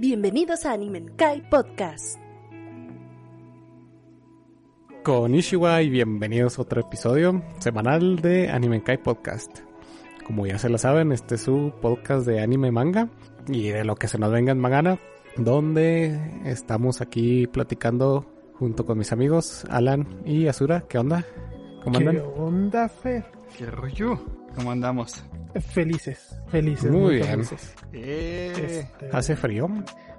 Bienvenidos a Anime Kai Podcast. Con Ishiwa y bienvenidos a otro episodio semanal de Anime Kai Podcast. Como ya se lo saben, este es su podcast de anime manga y de lo que se nos venga en Magana, donde estamos aquí platicando junto con mis amigos Alan y Azura. ¿Qué onda? ¿Cómo andan? ¿Qué onda, Fer? ¿Qué rollo? ¿Cómo andamos? Felices, felices. Muy bien. felices. Eh, Este, Hace frío,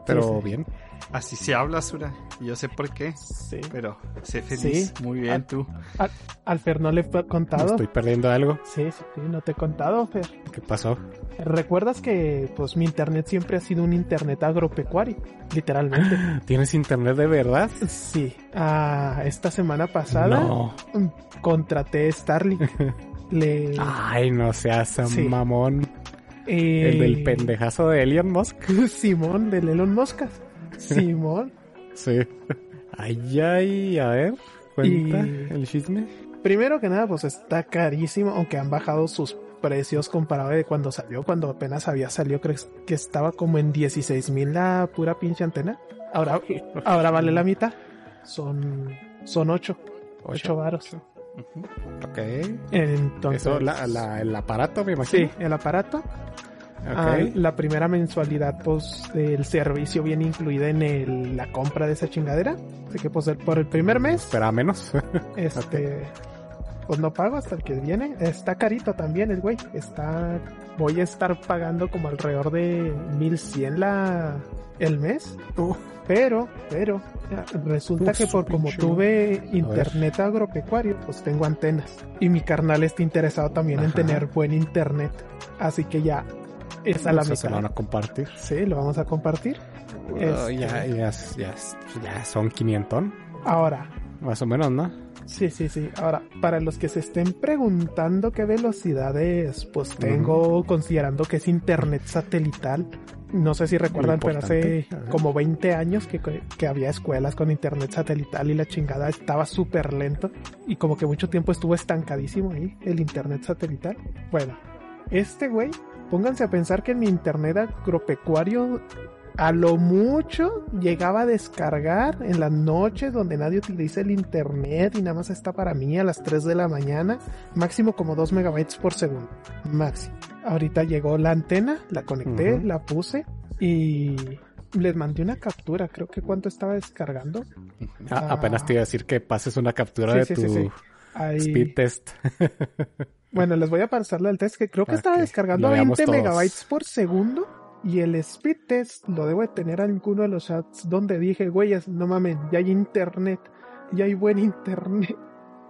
pero Sí, sí. bien. Así se habla, Sura. Y Yo sé por qué, sí. pero sé feliz. Sí. Muy bien, tú. Al, al Fer no le he Me contado. estoy perdiendo algo. Sí, sí, sí, no te he contado, Fer. ¿Qué pasó? ¿Recuerdas que pues mi internet siempre ha sido un internet agropecuario? Literalmente. ¿Tienes internet de verdad? Sí. Ah, esta semana pasada No. contraté Starlink. Le, Ay, no seas Sí. mamón. eh, El del pendejazo de Elon Musk. Simón, del Elon Musk. Simón. Sí. Ay, ay, a ver, cuenta Y- el chisme. Primero que nada, pues está carísimo, aunque han bajado sus precios comparado de cuando salió, cuando apenas había salido, creo que estaba como en 16 mil la pura pinche antena. Ahora, ahora vale la mitad. Son, son 8, 8 varos. Ok. Entonces, Eso, la, la- el aparato, me imagino. sí, el aparato. Ok. Ah, la primera mensualidad, pues, del servicio viene incluida en el- la compra de esa chingadera. Así que, pues, el- por el primer mes, Espera menos. Este, pues no pago hasta el que viene. Está carito también el güey. Está, voy a estar pagando como alrededor de 1100 la, el mes. Pero, pero, resulta Uf, que por como pinche. tuve internet agropecuario, pues tengo antenas. Y mi carnal está interesado también en tener buen internet. Así que ya, es a la sea, se lo mitad. van a compartir. Sí, lo vamos a compartir. Este- ya, ya, ya, ya son 500, Ahora, más o menos, ¿no? Sí, sí, sí. Ahora, para los que se estén preguntando qué velocidades, pues tengo considerando que es internet satelital. No sé si recuerdan, pero hace. Ajá. como 20 años que, que había escuelas con internet satelital y la chingada estaba súper lento y como que mucho tiempo estuvo estancadísimo ahí el internet satelital. Bueno, este güey, pónganse a pensar que en mi internet agropecuario a lo mucho llegaba a descargar en las noches donde nadie utiliza el internet y nada más está para mí a las 3 de la mañana, máximo como 2 megabytes por segundo, máximo. Ahorita llegó la antena, la conecté, la puse y les mandé una captura, creo que cuánto estaba descargando. Ah, Ah. Apenas te iba a decir que pases una captura Sí, de sí, tu sí, sí. Ahí- speed test. Bueno, les voy a pasar el test que creo que Para estaba descargando veamos 20 todos. megabytes por segundo. Y el speed test lo debo de tener en alguno de los chats donde dije, güeyes, no mames, ya hay internet, ya hay buen internet.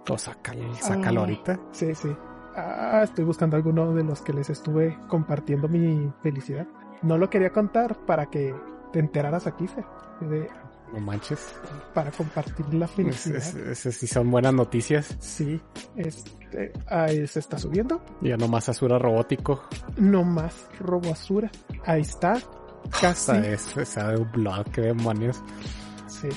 Pues sácalo, sácalo Ah. ahorita. Sí, sí. Ah, estoy buscando alguno de los que les estuve compartiendo mi felicidad. No lo quería contar para que te enteraras aquí, Fer, de- No manches. para compartir la Es- felicidad. es- sí son buenas noticias. Sí, este, ahí se está subiendo. Ya nomás Azura robótico. No más robosura. Ahí está. Casi. Esa es, de un blog, qué demonios. Sí.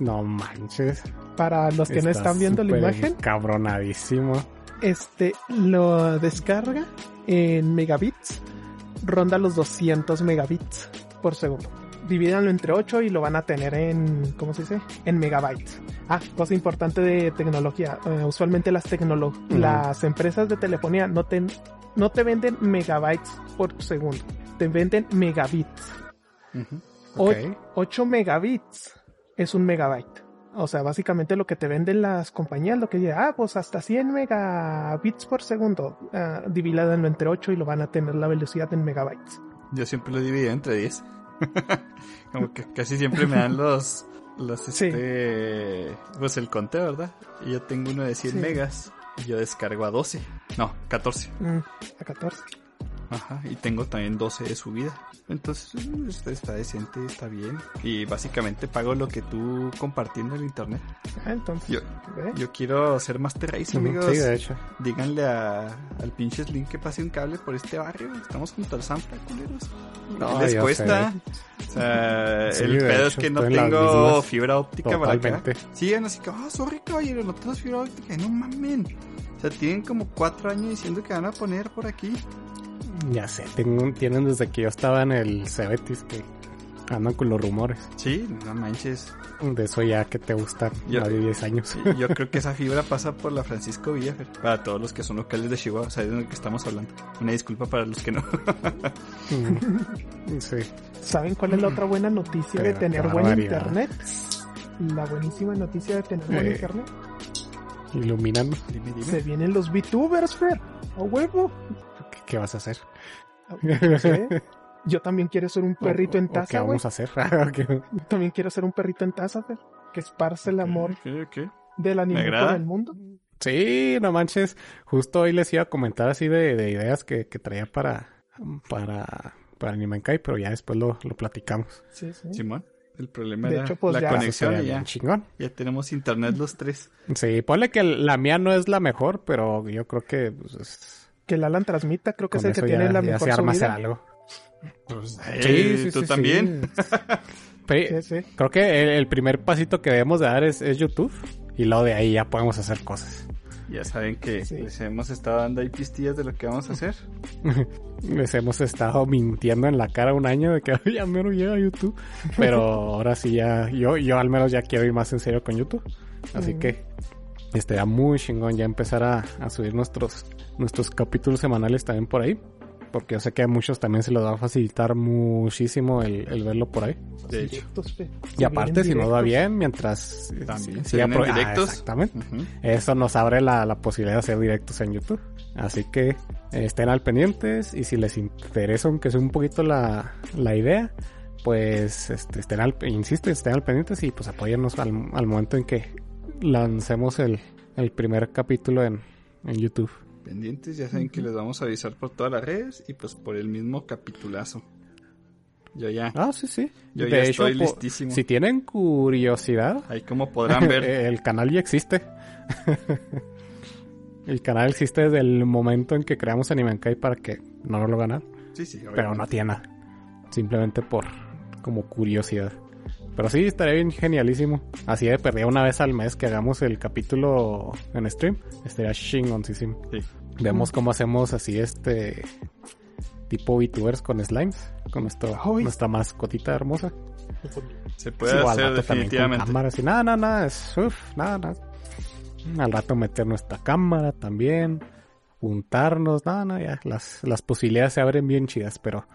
No manches. Para los que no Está están viendo la imagen, Cabronadísimo. este lo descarga en megabits. Ronda los 200 megabits por segundo. Divídanlo entre 8 y lo van a tener en, ¿cómo se dice? En megabytes. Ah, cosa importante de tecnología. eh, usualmente las tecnolo las empresas de telefonía no te, no te venden megabytes por segundo. Te venden megabits. Ujú. O- Ok. 8 megabits es un megabyte. O sea, básicamente lo que te venden las compañías, lo que dice, ah, pues hasta 100 megabits por segundo, ah, divídanlo entre 8 y lo van a tener la velocidad en megabytes. Yo siempre lo divido entre 10. Como que casi siempre me dan los, los Sí. este, pues el conteo, ¿verdad? Y yo tengo uno de 100 Sí. megas Y yo descargo a 12. No, 14. Mm, a 14. Ajá, y tengo también 12 de subida. Entonces, mm, está, está decente, está bien. Y básicamente pago lo que tú compartiendo en el internet. Ah, entonces. Yo, yo quiero hacer Master Race, amigos. Sí, de hecho. Díganle a, al pinche Slim que pase un cable por este barrio. Estamos junto al Zampa, culeros. No, les cuesta. O sea, Sí, el pedo es que no tengo fibra óptica para acá. Totalmente. Siguen así que, ah, sorry, caballero, no tenemos fibra óptica. No mamen. O sea, tienen como cuatro años diciendo que van a poner por aquí. Ya sé, tengo, tienen desde que yo estaba en el Cebetis que andan con los rumores. Sí, no manches. De eso ya que te gusta Yo- más de 10 años. Yo creo que esa fibra pasa por la Francisco Villa, Fer. Para todos los que son locales de Chihuahua, saben de lo que estamos hablando. Una disculpa para los que no. Mm. sí. ¿Saben cuál es la otra buena noticia de tener qué buen internet? La buenísima noticia de tener buen Eh. internet. Iluminando. dime, dime. Se vienen los VTubers, Fer. A huevo. ¿Qué, qué vas a hacer? No sé. Yo también quiero ser un perrito O- en o ¿Qué taza, güey. vamos a hacer? ¿Qué? Yo también quiero ser un perrito en taza. Que esparce el amor ¿Qué, qué? del anime agrada. por el mundo. Sí, no manches. Justo hoy les iba a comentar así de, de ideas que, que traía para, para, para Anime Kai, pero ya después lo, lo platicamos. Sí, sí. Simón. El problema De era hecho, pues, la ya- conexión ya, chingón. ya tenemos internet los tres. Sí, ponle que la mía no es la mejor, pero yo creo que pues, es- Que el Alan transmita, creo que con es el que tiene ya, la ya mejor se arma hacer algo. Pues, Eh, ¿tú también? Pero Sí, sí. creo que el, el primer pasito que debemos de dar es, es YouTube y luego de ahí ya podemos hacer cosas. Ya saben que Sí. les hemos estado dando ahí pistillas de lo que vamos a hacer. Les hemos estado mintiendo en la cara un año de que "Ay, ya menos llega a YouTube. Pero ahora sí ya, yo, yo al menos ya quiero ir más en serio con YouTube. Así que estaría muy chingón ya empezar a, a subir nuestros, nuestros capítulos semanales también por ahí. Porque yo sé que a muchos también se les va a facilitar muchísimo el, el verlo por ahí. De hecho. Y aparte, si no va bien, mientras... También. sí, Se vienen apro- ah, directos. exactamente. Eso nos abre la, la posibilidad de hacer directos en YouTube. Así que eh, estén al pendientes y si les interesa aunque sea un poquito la, la idea, pues este, estén al, insisto, estén al pendientes y pues apóyennos al, al momento en que lancemos el, el primer capítulo en, en YouTube. Pendientes, ya saben que les vamos a avisar por todas las redes y pues por el mismo capitulazo. Yo ya, Ah, sí, sí. yo ya estoy listísimo. si tienen curiosidad, Ahí como podrán ver. El canal ya existe. el canal existe desde el momento en que creamos Animenkai para que no nos lo ganan. Sí, sí, Pero obviamente. no tiene nada. Simplemente por como curiosidad. Pero sí, estaría bien genialísimo. Así de perdida una vez al mes que hagamos el capítulo en stream. Estaría chingoncísimo. Sí. Vemos cómo hacemos así este tipo VTubers con slimes. Con nuestro, nuestra mascotita hermosa. Se puede Sí, hacer también con definitivamente. cámaras y nada, nada, nada, es, uf, nada, nada. Al rato meter nuestra cámara también, juntarnos, nada, nada, ya. Las, las posibilidades se abren bien chidas, pero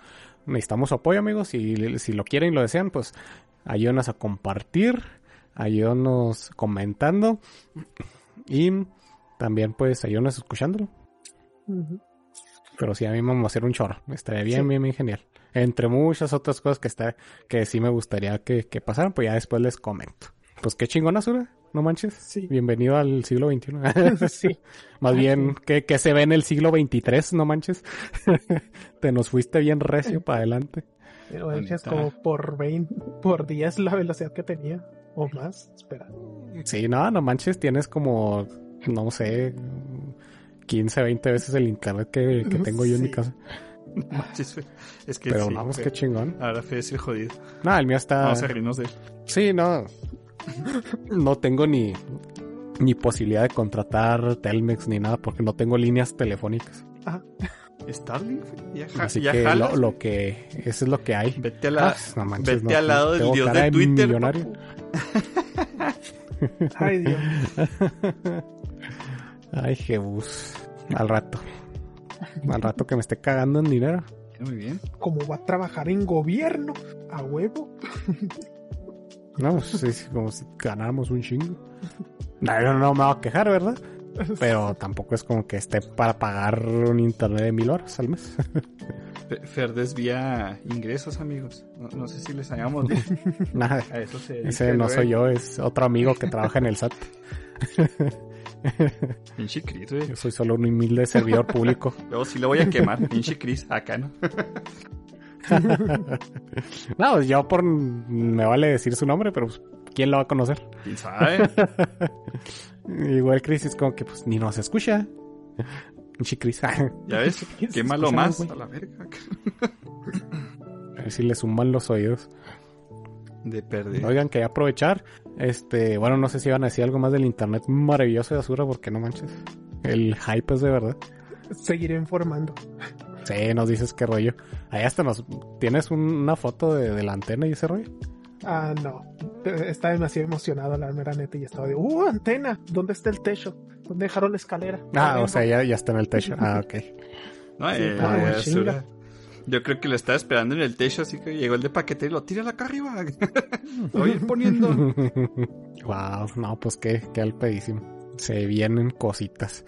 necesitamos su apoyo, amigos. Y si lo quieren y lo desean, pues ayúdenos a compartir, ayúdenos comentando y también, pues, ayúdenos escuchándolo. Pero sí, a mí me vamos a hacer un chorro. Estaría bien, Sí. bien, bien genial. Entre muchas otras cosas que está, que sí me gustaría que, que pasaran, pues ya después les comento. Pues qué chingona, Sura. No manches. Sí. Bienvenido al siglo XXI. sí. Más bien, que, que se ve en el siglo XXIII, no manches. Te nos fuiste bien recio para adelante. Pero es como por 20, por 10 la velocidad que tenía. O más. Espera. Sí, no, no manches. Tienes como, no sé, 15, 20 veces el internet que, que tengo yo en mi casa. Manches, Fe. Es que Pero sí, vamos, Fe. qué chingón. Ahora es el jodido. No, el mío está... Vamos a reírnos de él. Sí, no. No tengo ni, ni posibilidad de contratar Telmex ni nada porque no tengo líneas telefónicas. Starlink, ya, ja- Así ya que jalas, lo, lo que eso es lo que hay. Vete a la, Ah, no manches, vete no, al lado del dios de Twitter. millonario. Ay, Dios. Ay, Jebus. Al rato. Al rato que me esté cagando en dinero. Muy bien. Como va a trabajar en gobierno. A huevo. No, pues sí, como si ganáramos un chingo. No, yo no me voy a quejar, ¿verdad? Pero tampoco es como que esté para pagar un internet de mil horas al mes. Fe- Fer desvía ingresos, amigos. No, no sé si les hagamos Nada. a eso se dedica Ese no soy yo, es otro amigo que trabaja en el SAT. Pinche güey. Yo soy solo un humilde servidor público. Luego sí lo voy a quemar, pinche Chris, acá, ¿no? No, pues yo por... Me vale decir su nombre, pero pues, ¿quién lo va a conocer? ¿Quién sabe? Igual Chris es como que pues ni nos escucha. Chris. ¿Ya ves? ¿Quién se Quémalo escucha, más, a la verga. ver si le suman los oídos. De perder. Oigan, quería aprovechar. Este, bueno, no sé si iban a decir algo más del internet maravilloso de Azura, porque no manches. El hype es de verdad. Seguiré informando. Sí, nos dices qué rollo. Ahí hasta nos. ¿Tienes un- una foto de, de la antena y ese rollo? Ah, no. Estaba demasiado emocionado la mera neta y estaba de, ¡uh, antena! ¿Dónde está el techo? ¿Dónde dejaron la escalera? Ah, o sea, ya, ya está en el techo. Ah, ok. No, Sí, eh, ah, eh. Yo creo que lo estaba esperando en el techo, así que llegó el de paquete y lo tira acá arriba. lo voy a ir poniendo. wow, no, pues qué, qué al pedísimo. Se vienen cositas.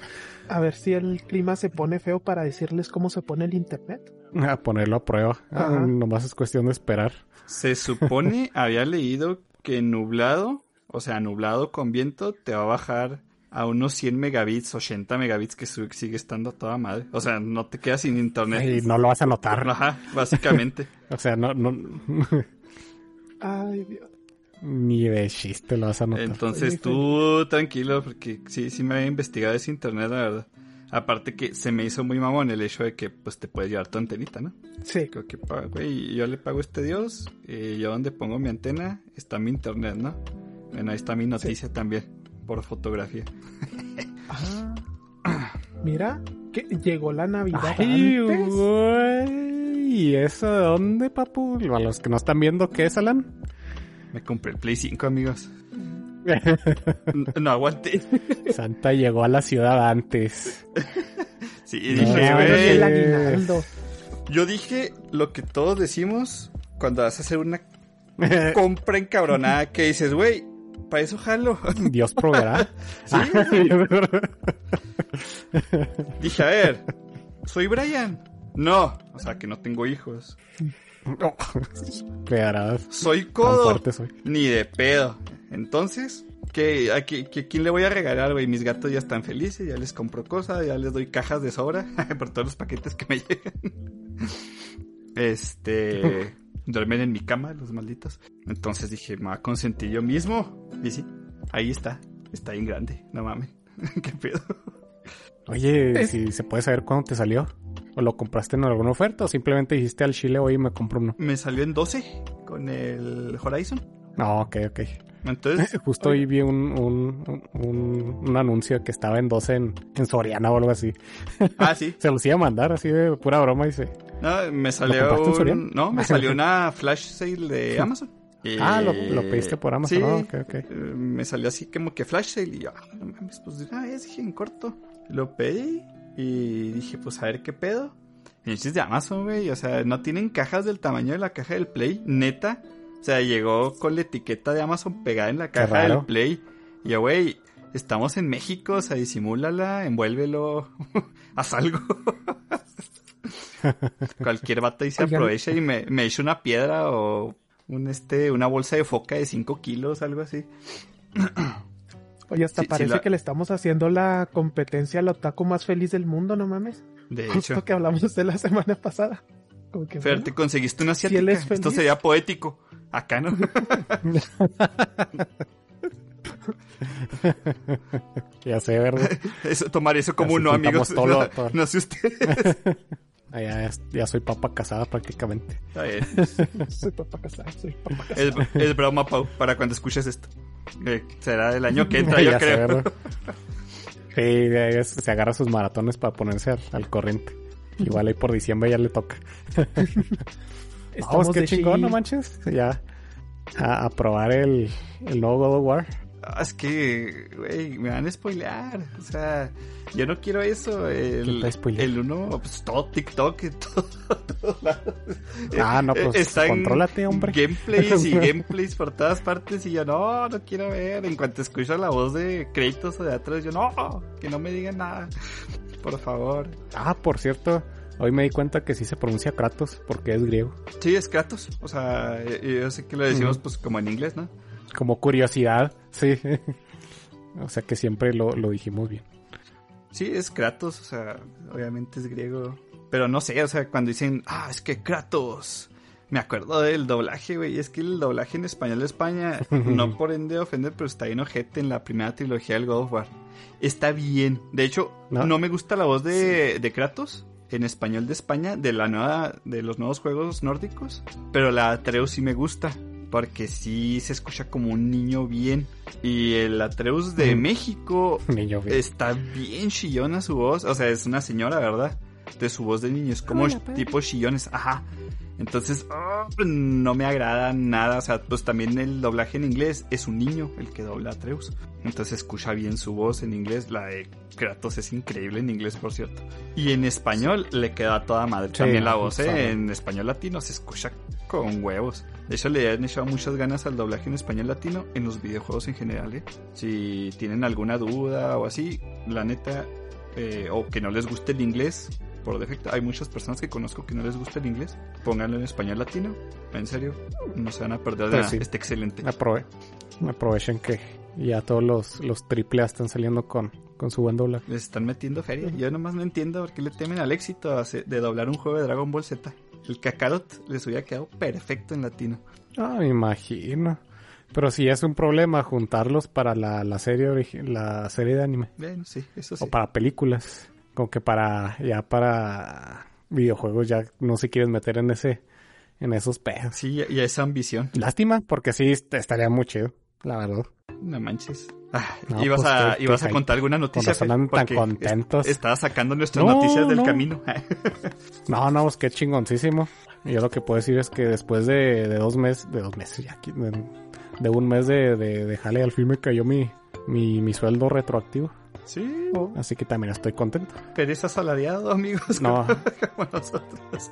A ver si el clima se pone feo para decirles cómo se pone el internet. A ponerlo a prueba. Ah, nomás es cuestión de esperar. Se supone, había leído que nublado, o sea, nublado con viento, te va a bajar a unos 100 megabits, 80 megabits, que sigue estando a toda madre. O sea, no te quedas sin internet. Y no lo vas a notar. Ajá, básicamente. O sea, no, no, Ay, Dios. ni de chiste lo vas a notar. Entonces Oye, tú tranquilo, porque sí, sí me había investigado ese internet, la verdad. Aparte que se me hizo muy mamón el hecho de que pues te puedes llevar tu antenita, ¿no? Sí. Creo que, güey, yo le pago a este dios, y yo donde pongo mi antena está mi internet, ¿no? Bueno, ahí está mi noticia también, por fotografía. Ah. Mira, que llegó la Navidad Ay, antes. güey. ¿Y eso de dónde, papu? A los que no están viendo, ¿qué es, Alan? Me compré el Play 5, amigos. No aguanté. Santa llegó a la ciudad antes. Sí, y No, dije, güey, el aguinaldo. yo dije lo que todos decimos cuando vas a hacer una compra encabronada que dices, güey, para eso jalo. Dios proveerá. Sí. Dije, a ver, soy Brian. No, o sea que no tengo hijos. No. Soy codo. fuerte soy. Ni de pedo. Entonces, ¿qué, a, qué- qué- quién le voy a regalar, güey? Mis gatos ya están felices, ya les compro cosas, ya les doy cajas de sobra por todos los paquetes que me llegan. Este. duermen en mi cama, los malditos. Entonces dije, me voy a consentir yo mismo. Y sí, ahí está. Está bien grande, no mames. ¿Qué pedo? Oye, si se puede saber cuándo te salió. ¿O lo compraste en alguna oferta? ¿O simplemente dijiste al chile, oye, me compro uno? Me salió en 12 con el Horizon. No, ok, ok. Entonces, Justo hoy vi un, un, un, un anuncio que estaba en 12 en, en Soriana o algo así. ah, sí. Se los iba a mandar así de pura broma, dice. No, me salió un, no, me salió una flash sale de Amazon. Ah, lo, Eh, lo pediste por Amazon. Sí, Ah, ok, ok. eh, me salió así como que flash sale y yo, ah, no mames, pues de una vez dije en corto. Lo pedí y dije, pues a ver qué pedo. Y es de Amazon, güey, o sea, no tienen cajas del tamaño de la caja del Play, neta. O sea, llegó con la etiqueta de Amazon pegada en la caja del Play. Y yo, güey, estamos en México, o sea, disimúlala, envuélvelo, haz algo. Cualquier vato y se Oigan. aprovecha y me, me echa una piedra o un este, una bolsa de foca de 5 kilos, algo así. Oye, hasta Sí, sí, parece la- que le estamos haciendo la competencia al otaku más feliz del mundo, no mames. De Justo hecho. que hablamos de la semana pasada. Como que, Fer, bueno, te conseguiste una Si asiática. es Esto sería poético. Acá no. Ya sé, ¿verdad? Eso, tomar eso como Así un no, amigos. todo no, todo. no sé ustedes. Ya, ya soy papa casada prácticamente. Está bien. soy papá casado, soy papá casado. Es, es broma, Pau, para cuando escuches esto. Eh, será del año que entra, yo creo. Sí, es- se agarra sus maratones para ponerse al, al corriente. Igual ahí por diciembre ya le toca. Estamos Vamos, qué de chingón, no manches. Ya a, a probar el, el nuevo God of War. Es que, güey, me van a spoilear. O sea, yo no quiero eso. ¿Qué El, el uno, pues todo TikTok, todo, todos lados. Ah, no, Eh, pues, están contrólate, hombre. Gameplays y gameplays por todas partes. Y yo, no, no quiero ver. En cuanto escucho la voz de créditos o de atrás, yo, no, que no me digan nada. Por favor. Ah, por cierto, hoy me di cuenta que sí se pronuncia Kratos porque es griego. Sí, es Kratos. O sea, yo, yo sé que lo decimos, pues, como en inglés, ¿no? Como curiosidad, sí. O sea que siempre lo, lo dijimos bien. Sí, es Kratos, o sea, obviamente es griego. Pero no sé, o sea, cuando dicen, ah, es que Kratos. Me acuerdo del doblaje, güey. Es que el doblaje en español de España, no por ende ofender, pero está bien ojete en la primera trilogía del God of War. Está bien. De hecho, ¿No? no, me gusta la voz de, de Kratos en español de España, de la nueva, de los nuevos juegos nórdicos. Pero la Atreus sí me gusta. Porque sí se escucha como un niño bien. Y el Atreus de Ujú. México Niño bien. Está bien chillona su voz. O sea, es una señora, ¿verdad? De su voz de niño. Es como Hola, pa. tipo chillones. Ajá. Entonces, ah, no me agrada nada. O sea, pues también el doblaje en inglés es un niño el que dobla a Atreus. Entonces escucha bien su voz en inglés. La de Kratos es increíble en inglés, por cierto. Y en español le queda a toda madre. Sí, también la voz. ¿eh? En español latino se escucha con huevos. De hecho, le han echado muchas ganas al doblaje en español latino en los videojuegos en general, ¿eh? Si tienen alguna duda o así, la neta, eh, o que no les guste el inglés, por defecto, hay muchas personas que conozco que no les gusta el inglés, pónganlo en español latino, en serio, no se van a perder de Pues nada, sí. está excelente. Aprove- aprovechen que ya todos los, los triple A están saliendo con, con su buen doblaje. Les están metiendo feria, yo nomás no entiendo por qué le temen al éxito de doblar un juego de Dragon Ball Z. El Kakarot les hubiera quedado perfecto en latino. Ah, me imagino. Pero sí es un problema juntarlos para la, la serie la serie de anime. Bueno, sí, eso sí. O para películas. Como que para, ya para videojuegos ya no se quieren meter en ese, en esos pedos. Sí, y esa ambición. Lástima, porque sí est- estaría muy chido, la verdad. No manches. Ah, No, ibas pues, a, ibas a contar alguna noticia. andan tan contentos. est- Estabas sacando nuestras No, noticias del no. camino. No, no, pues qué chingoncísimo. Yo lo que puedo decir es que después de, de dos meses, de dos meses ya, de, de un mes de, de, de jale al fin me cayó mi, mi, mi sueldo retroactivo. sí, Así que también estoy contento. pereza asalariado, amigos. No. Como nosotros.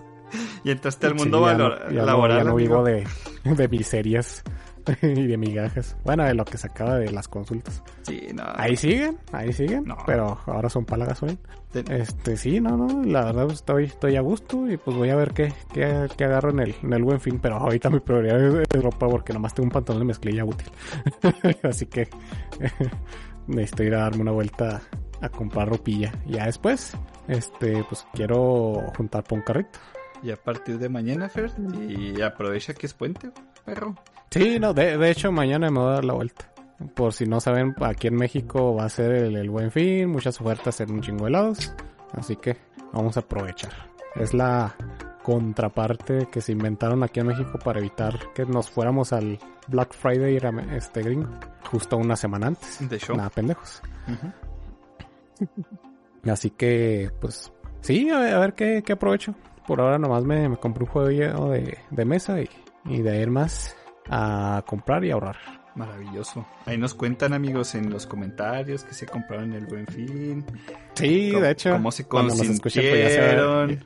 Y entraste al Sí, mundo ya no- valor- ya no- laboral. ya no vivo de, de miserias y de migajas. Bueno, de lo que sacaba de las consultas. Sí, no. Ahí siguen, ahí siguen. No. Pero ahora son gasolina. Te- Este, sí, no, no, la verdad pues, estoy, estoy a gusto y pues voy a ver qué, qué, qué agarro en el, en el buen fin, pero ahorita mi prioridad es, es ropa porque nomás tengo un pantalón de mezclilla útil. Así que necesito ir a darme una vuelta a comprar ropilla. Ya después, este, pues quiero juntar para un carrito. Y a partir de mañana, Fer, y aprovecha que es puente, perro. Sí, no, de, de hecho mañana me voy a dar la vuelta. Por si no saben, aquí en México va a ser el, el buen fin, muchas ofertas en un chingo de lados. Así que vamos a aprovechar. Es la contraparte que se inventaron aquí en México para evitar que nos fuéramos al Black Friday este gringo. Justo una semana antes. De show. Nada, pendejos. Así que, pues, sí, a ver, a ver qué, qué aprovecho. Por ahora nomás me, me compré un juego de, de mesa y, y de ir más a comprar y ahorrar. Maravilloso. Ahí nos cuentan, amigos, en los comentarios que se compraron el buen fin. Sí, de hecho. Cómo se pues, se consintieron.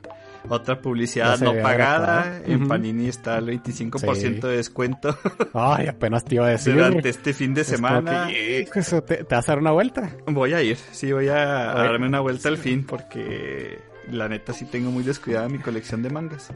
Otra publicidad no pagada. En. Panini está el 25% Sí. de descuento Ay, apenas te iba a decir. durante este fin de Es semana. que, hijo, eso ¿te, te vas a dar una vuelta? Voy a ir, sí, voy a, a darme una vuelta al fin porque la neta sí tengo muy descuidada mi colección de mangas.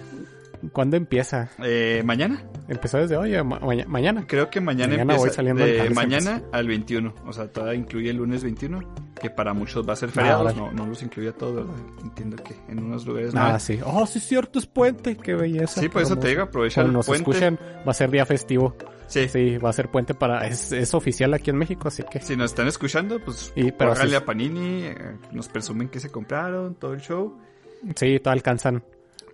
¿Cuándo empieza? Eh, mañana, ¿Empezó desde hoy o ma- maña- mañana? creo que mañana, Mañana voy empieza. saliendo de antes, mañana al 21, o sea, todavía incluye el lunes 21, que para muchos va a ser feriado, vale. no, no los incluye a todos, ¿verdad? Entiendo que en unos lugares no. Hay. sí. Oh, sí es cierto, es puente. Qué belleza. Sí, por eso te digo, aprovecha el nos puente. escuchen, va a ser día festivo. Sí. Sí, va a ser puente para... Es, es oficial aquí en México, así que... Si nos están escuchando, pues Y, pero sí- a Panini, eh, nos presumen que se compraron, todo el show. Sí, todo alcanzan.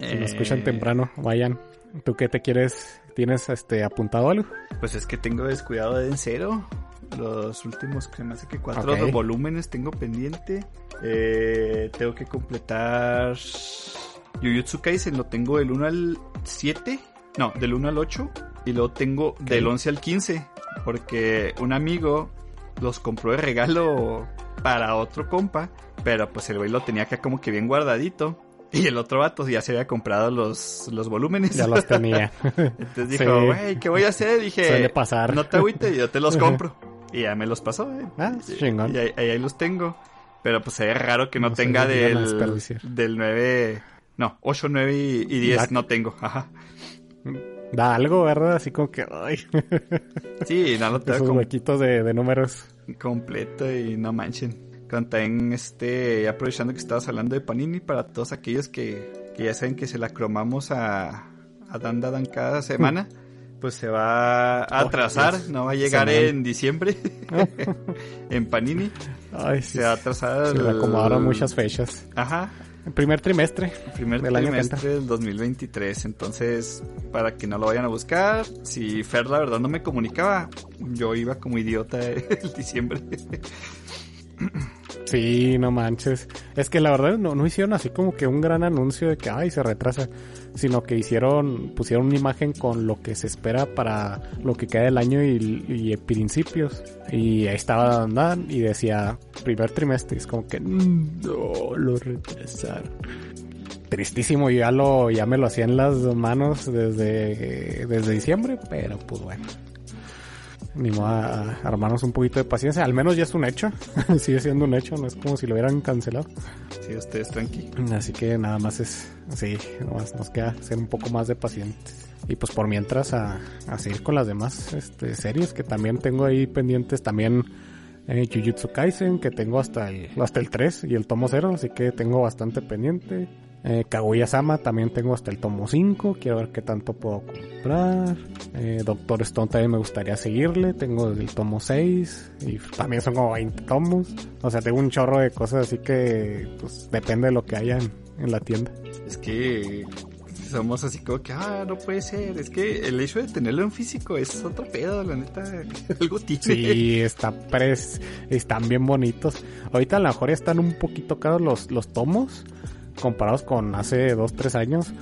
Si nos escuchan Eh, temprano, vayan. ¿Tú qué te quieres? ¿Tienes este apuntado algo? Pues es que tengo descuidado de en cero. Los últimos, se me hace que cuatro Ok. volúmenes tengo pendiente. Eh, tengo que completar Jujutsu Kaisen, lo tengo del 1 al 7. No, del 1 al 8. Y luego tengo del 11 al 15. Porque un amigo los compró de regalo para otro compa. Pero pues el güey lo tenía acá como que bien guardadito. Y el otro vato ya se había comprado los, los volúmenes. Ya los tenía. Entonces dijo, Sí. güey, ¿qué voy a hacer? Dije, Suele pasar. no te agüites, yo te los compro. y ya me los pasó, eh. Ah, chingón. Y ahí, ahí- los tengo. Pero pues es raro que no, No tenga del, del 9, no, 8, 9 y, y 10 Black. no tengo. Ajá. Da algo, ¿verdad? Así como que, ay, Sí, no lo tengo esos huequitos de, de números. completo y no manchen. También, este, aprovechando que estabas hablando de Panini, para todos aquellos que, que ya saben que se la cromamos a, a Dan Dan cada semana, pues se va a Oh, atrasar, no va a llegar en diciembre en Panini, Ay, se va a atrasar. Se le el- acomodaron muchas fechas. Ajá, El primer trimestre. el primer Del año trimestre del 2023. Entonces, para que no lo vayan a buscar, si Fer la verdad no me comunicaba, yo iba como idiota el diciembre. Sí, no manches. Es que la verdad no, no hicieron así como que un gran anuncio de que, ay, se retrasa. Sino que hicieron, pusieron una imagen con lo que se espera para lo que queda del año y, y principios. Y ahí estaba Dan Dan y decía primer trimestre. Es como que, "Mm, no, lo retrasaron. Tristísimo, yo ya lo, ya me lo hacía en las manos desde, desde diciembre, pero pues bueno. Ni modo a, armarnos un poquito de paciencia. Al menos ya es un hecho. Sigue siendo un hecho. No es como si lo hubieran cancelado. Sí, ustedes tranqui. Así que nada más es... Sí, nomás nos queda ser un poco más de pacientes. Y pues por mientras a, a seguir con las demás este, series que también tengo ahí pendientes. También eh, Jujutsu Kaisen que tengo hasta el, hasta el 3 y el tomo 0. Así que tengo bastante pendiente. Eh, Kaguya-sama también tengo hasta el tomo 5. Quiero ver qué tanto puedo comprar. Eh, Doctor Stone también me gustaría seguirle. Tengo el tomo 6. Y también son como 20 tomos. O sea, tengo un chorro de cosas así que pues depende de lo que haya en, en la tienda. Es que somos así como que, ah, no puede ser. Es que el hecho de tenerlo en físico es otro pedo, la neta. Algo tiene. Sí, está pres, están bien bonitos. Ahorita a lo mejor están un poquito caros los, los tomos comparados con hace 2, 3 años.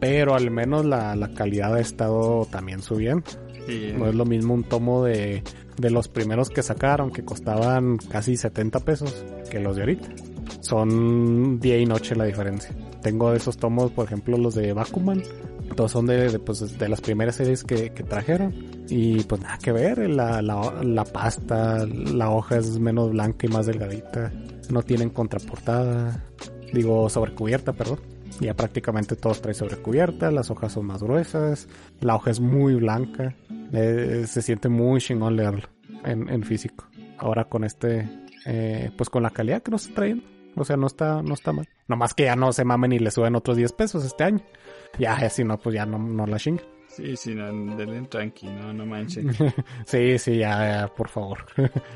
Pero al menos la, la calidad ha estado también subiendo. Sí. No es lo mismo un tomo de, de los primeros que sacaron, que costaban casi 70 pesos, que los de ahorita. Son día y noche la diferencia. Tengo de esos tomos, por ejemplo, los de Bakuman. Todos son de, de, pues, de las primeras series que, que trajeron. Y pues nada que ver, la, la, la pasta, la hoja es menos blanca y más delgadita. No tienen contraportada. Digo, sobrecubierta, perdón. Ya prácticamente todos traen sobrecubierta, las hojas son más gruesas, la hoja es muy blanca, eh, se siente muy chingón leerlo en, en físico. Ahora con este, eh, pues con la calidad que nos está trayendo, o sea, no está, no está mal. Nomás que ya no se mamen y le suben otros 10 pesos este año. Ya, si no, pues ya no, no la chinga. Sí, sí, no, denle tranqui, no, no manchen. sí, sí, ya, ya, por favor.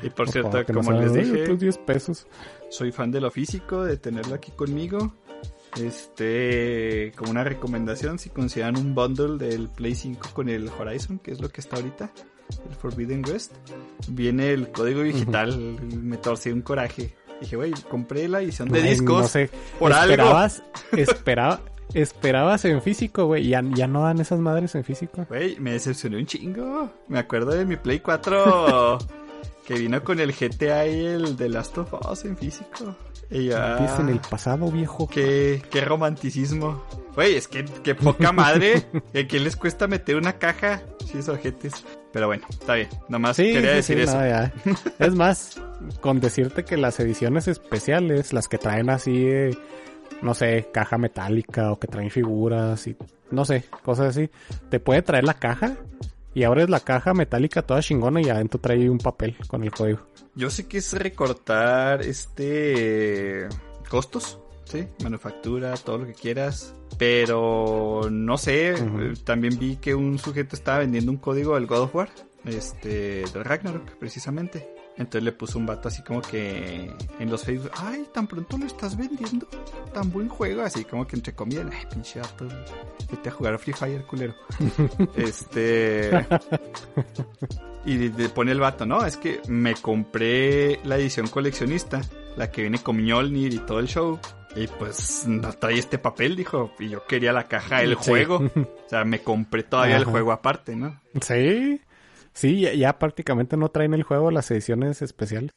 Y por, Por cierto, favor, que no como les hagan, "Ay, dije, otros 10 pesos. soy fan de lo físico, de tenerlo aquí conmigo. Este, como una recomendación, si consideran un bundle del Play 5 con el Horizon, que es lo que está ahorita, el Forbidden West, viene el código digital. Me torcí un coraje. Dije, güey, compré la edición de Ay, discos. No sé, por algo. esperabas, esperaba, esperabas en físico, güey. Ya, ya no dan esas madres en físico. Güey, me decepcioné un chingo. Me acuerdo de mi Play 4 que vino con el GTA y el de Last of Us en físico. Y ya... En el pasado, viejo. Qué, qué romanticismo. Güey, es que qué poca madre. ¿A quién les cuesta meter una caja? Sí, esos ojetes. Pero bueno, está bien. Nomás Sí, quería sí, decir sí, eso. no. Es más, con decirte que las ediciones especiales, las que traen así, eh, no sé, caja metálica o que traen figuras y no sé, cosas así, te puede traer la caja y abres la caja metálica toda chingona y adentro trae un papel con el código. Yo sé que es recortar este costos, sí, manufactura, todo lo que quieras, pero no sé, eh, también vi que un sujeto estaba vendiendo un código del God of War, este, del Ragnarok, precisamente. Entonces le puso un vato así como que en los Facebook, ay, tan pronto lo estás vendiendo, tan buen juego, así como que entre comillas, ay, pinche vato, vete a jugar a Free Fire, culero. este, y de- pone el vato, no, es que me compré la edición coleccionista, la que viene con Mjolnir y todo el show. Y pues no trae este papel, dijo. Y yo quería la caja del Sí. juego. O sea, me compré todavía el juego aparte, ¿no? Sí, sí, ya, ya prácticamente no traen el juego las ediciones especiales.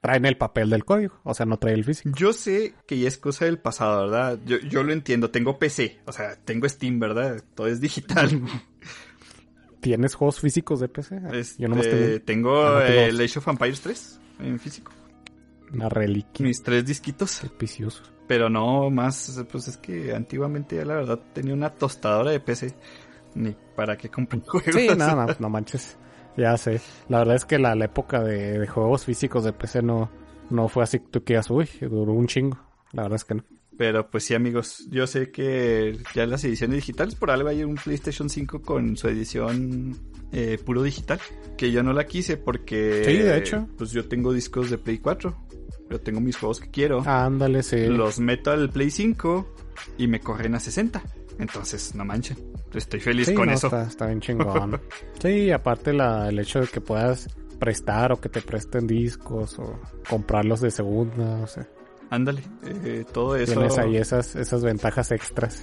Traen el papel del código, o sea, no trae el físico. Yo sé que ya es cosa del pasado, ¿verdad? Yo, yo lo entiendo. Tengo PC, o sea, tengo Steam, ¿verdad? Todo es digital. ¿Tienes juegos físicos de PC? Este, Yo nomás tengo tengo, Ah, no, tengo el dos. Age of Empires 3 en físico. una reliquia. Mis tres disquitos. Vicioso. Pero no más, pues es que antiguamente ya la verdad tenía una tostadora de PC. Ni para qué comprar juegos. Sí, nada, no, no manches. Ya sé. La verdad es que la, la época de, de juegos físicos de PC no, no fue así que tú quieras, uy, duró un chingo. La verdad es que no. Pero pues sí, amigos, yo sé que ya las ediciones digitales, por algo hay un PlayStation 5 con su edición eh, puro digital, que yo no la quise porque... Sí, de hecho. Pues yo tengo discos de Play 4, yo tengo mis juegos que quiero, Ándale, sí. los meto al Play 5 y me corren a 60. Entonces, no manchen, estoy feliz Sí, con no, eso. Está, está bien chingón. sí, aparte la, el hecho de que puedas prestar o que te presten discos o comprarlos de segunda, o sea, Ándale, eh, todo eso... tienes ahí esas, esas ventajas extras.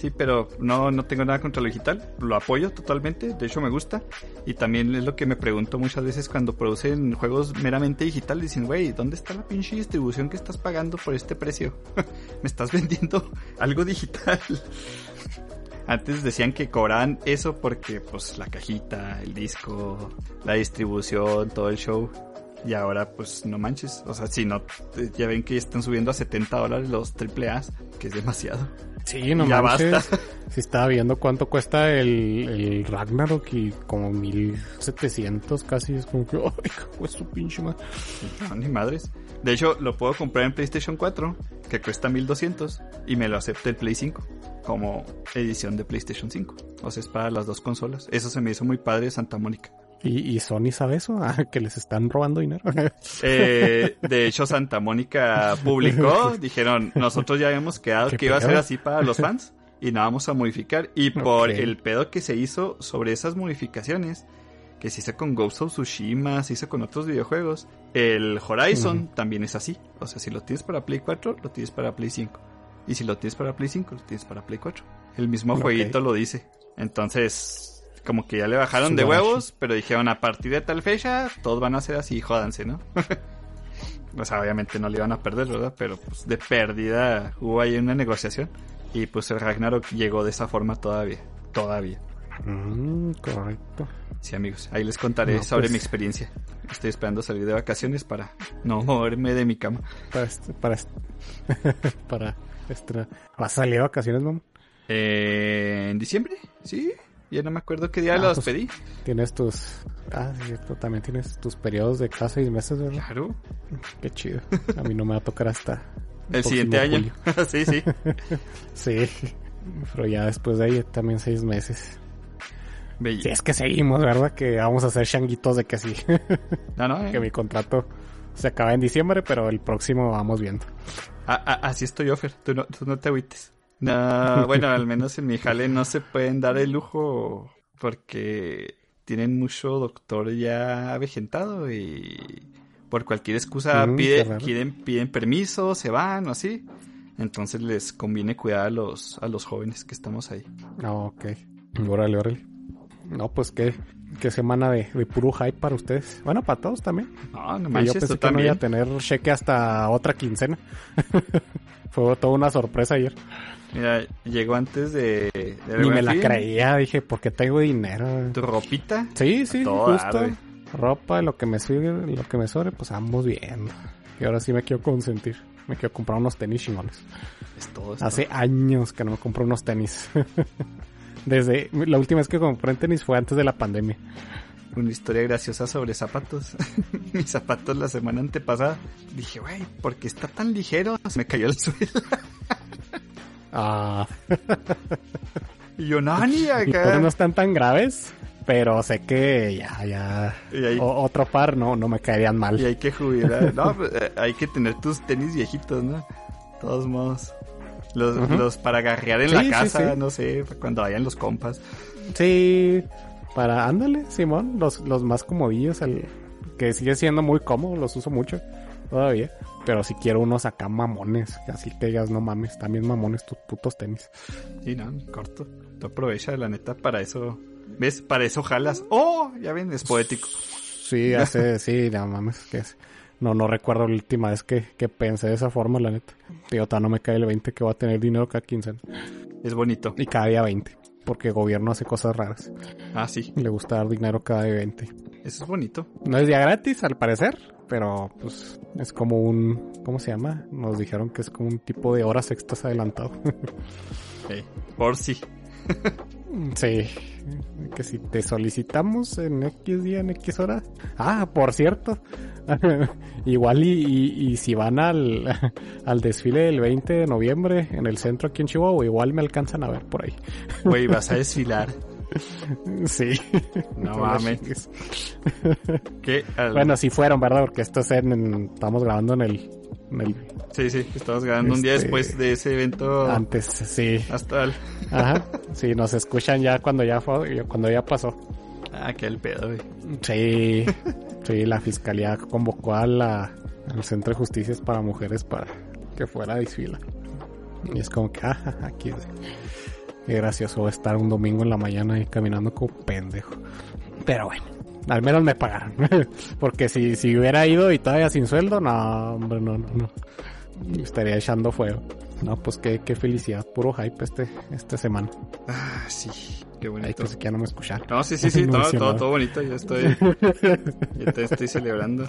Sí, pero no, no tengo nada contra lo digital. Lo apoyo totalmente. De hecho, me gusta. Y también es lo que me pregunto muchas veces cuando producen juegos meramente digital. Dicen, güey, ¿dónde está la pinche distribución que estás pagando por este precio? me estás vendiendo algo digital. Antes decían que cobraban eso porque, pues, la cajita, el disco, la distribución, todo el show. Y ahora, pues, no manches. O sea, si no, eh, ya ven que están subiendo a 70 dólares los AAAs, que es demasiado. Sí, no Ya manches. basta. Si estaba viendo cuánto cuesta el, el Ragnarok y como 1700 casi. Es como que, ay, de su pinche madre. No, ni madres. De hecho, lo puedo comprar en PlayStation 4, que cuesta 1200, y me lo acepta el Play 5, como edición de PlayStation 5. O sea, es para las dos consolas. Eso se me hizo muy padre de Santa Mónica. ¿Y, y Sony sabe eso? Ah, que les están robando dinero. Eh, de hecho, Santa Mónica publicó, dijeron, nosotros ya habíamos quedado ¿Qué que iba a ser así para los fans, y no vamos a modificar. Y por el pedo que se hizo sobre esas modificaciones, que se hizo con Ghost of Tsushima, se hizo con otros videojuegos, el Horizon también es así. O sea, si lo tienes para Play 4, lo tienes para Play 5. Y si lo tienes para Play 5, lo tienes para Play 4. El mismo jueguito lo dice. Entonces, como que ya le bajaron de huevos, pero dijeron a partir de tal fecha, todos van a ser así, jódanse, ¿no? o sea, obviamente no le iban a perder, ¿verdad? Pero pues de pérdida hubo ahí una negociación. Y pues el Ragnarok llegó de esa forma todavía. Todavía. Mm, correcto. Sí, amigos. Ahí les contaré No, sobre pues. mi experiencia. Estoy esperando salir de vacaciones para no moverme de mi cama. Para para para estrenar. ¿Vas a salir de vacaciones, mamá? Eh, ¿En diciembre? Sí. Ya no me acuerdo qué día Ah, los pues, pedí. Tienes tus... Ah, cierto, también tienes tus periodos de cada seis meses, ¿verdad? Claro. Qué chido. A mí no me va a tocar hasta... El siguiente año. sí, sí. Sí, pero ya después de ahí también seis meses. Bello. Si es que seguimos, ¿verdad? Que vamos a hacer changuitos de que sí. No, no, eh. que mi contrato se acaba en diciembre, pero el próximo vamos viendo. Ah, ah, así estoy, Offer. Tú no, tú no te agüites. No, bueno, al menos en mi jale no se pueden dar el lujo porque tienen mucho doctor ya avejentado y por cualquier excusa Mm, pide, piden, permiso, se van o así. Entonces les conviene cuidar a los, a los jóvenes que estamos ahí. No, ok. Órale, órale. No, pues qué, qué semana de, de puro hype para ustedes. Bueno, para todos también. No, no manches, yo pensé que no iba a tener cheque hasta otra quincena. Fue toda una sorpresa ayer. Mira, llegó antes de... de Ni me la Fin. creía. Dije, ¿por qué tengo dinero? Tu ropita. Sí, sí, justo. Ropa, lo que me sube, lo que me sobre, pues ambos bien. Y ahora sí me quiero consentir. Me quiero comprar unos tenis chingones. Es todo. es Hace años que no me compro unos tenis. Desde la última vez que compré tenis fue antes de la pandemia. una historia graciosa sobre zapatos. Mis zapatos la semana antepasada. Dije, güey, ¿por qué está tan ligero? Se me cayó el suelo. Ah, Y yo, no, ni y pues acá. no están tan graves, pero sé que ya, ya. Hay, otro par no, no me caerían mal. y hay que jubilar. No, pues, eh, hay que tener tus tenis viejitos, ¿no? De todos modos. Los, los para garrear en Sí, la casa, sí. no sé, cuando vayan los compas. Sí, para, ándale, Simón, los, los más comodillos, el, que sigue siendo muy cómodo, los uso mucho todavía. Pero si quiero unos acá mamones, así que digas, no mames, también mamones tus putos tenis. Sí, no, corto. Tú aprovecha, la neta, para eso. ¿Ves? Para eso jalas. ¡Oh! Ya ven, es poético. Sí, hace, sí, no mames, que es. No, no recuerdo la última vez que, que pensé de esa forma, la neta. Todavía no me cae el 20 que voy a tener dinero cada quincena. Es bonito. Y cada día 20. Porque el gobierno hace cosas raras. Ah, sí. Le gusta dar dinero cada día 20. Eso es bonito. No es día gratis, al parecer. Pero, pues, es como un... ¿Cómo se llama? Nos dijeron que es como un tipo de horas extras adelantado. Ey, por sí. Sí, que si te solicitamos en X día, en X hora. Ah, por cierto, igual y, y- y si van al, al desfile del 20 de noviembre en el centro aquí en Chihuahua, igual me alcanzan a ver por ahí. Güey, vas a desfilar. Sí. No mames. ¿Qué? Bueno, sí fueron, ¿verdad? Porque esto es en, en- estamos grabando en el, en el Sí, sí, estamos grabando un día Este- después de ese evento antes, sí. astral. Ajá. Sí, nos escuchan ya cuando ya fue, cuando ya pasó. Ah, qué el pedo, güey. Sí, sí, la fiscalía convocó a la, al Centro de Justicias para Mujeres para que fuera a desfila. Y es como que, ah, aquí, qué gracioso estar un domingo en la mañana ahí caminando como pendejo. Pero bueno, al menos me pagaron. Porque si, si hubiera ido y todavía sin sueldo, no, hombre, no, no, no. Estaría echando fuego. No, pues qué, qué felicidad, puro hype este, esta semana. Ah, sí, qué Ay, bonito. pues que ya no me escucharon. No, sí, sí, sí, No, todo, todo, todo bonito. Ya estoy, ya te estoy celebrando.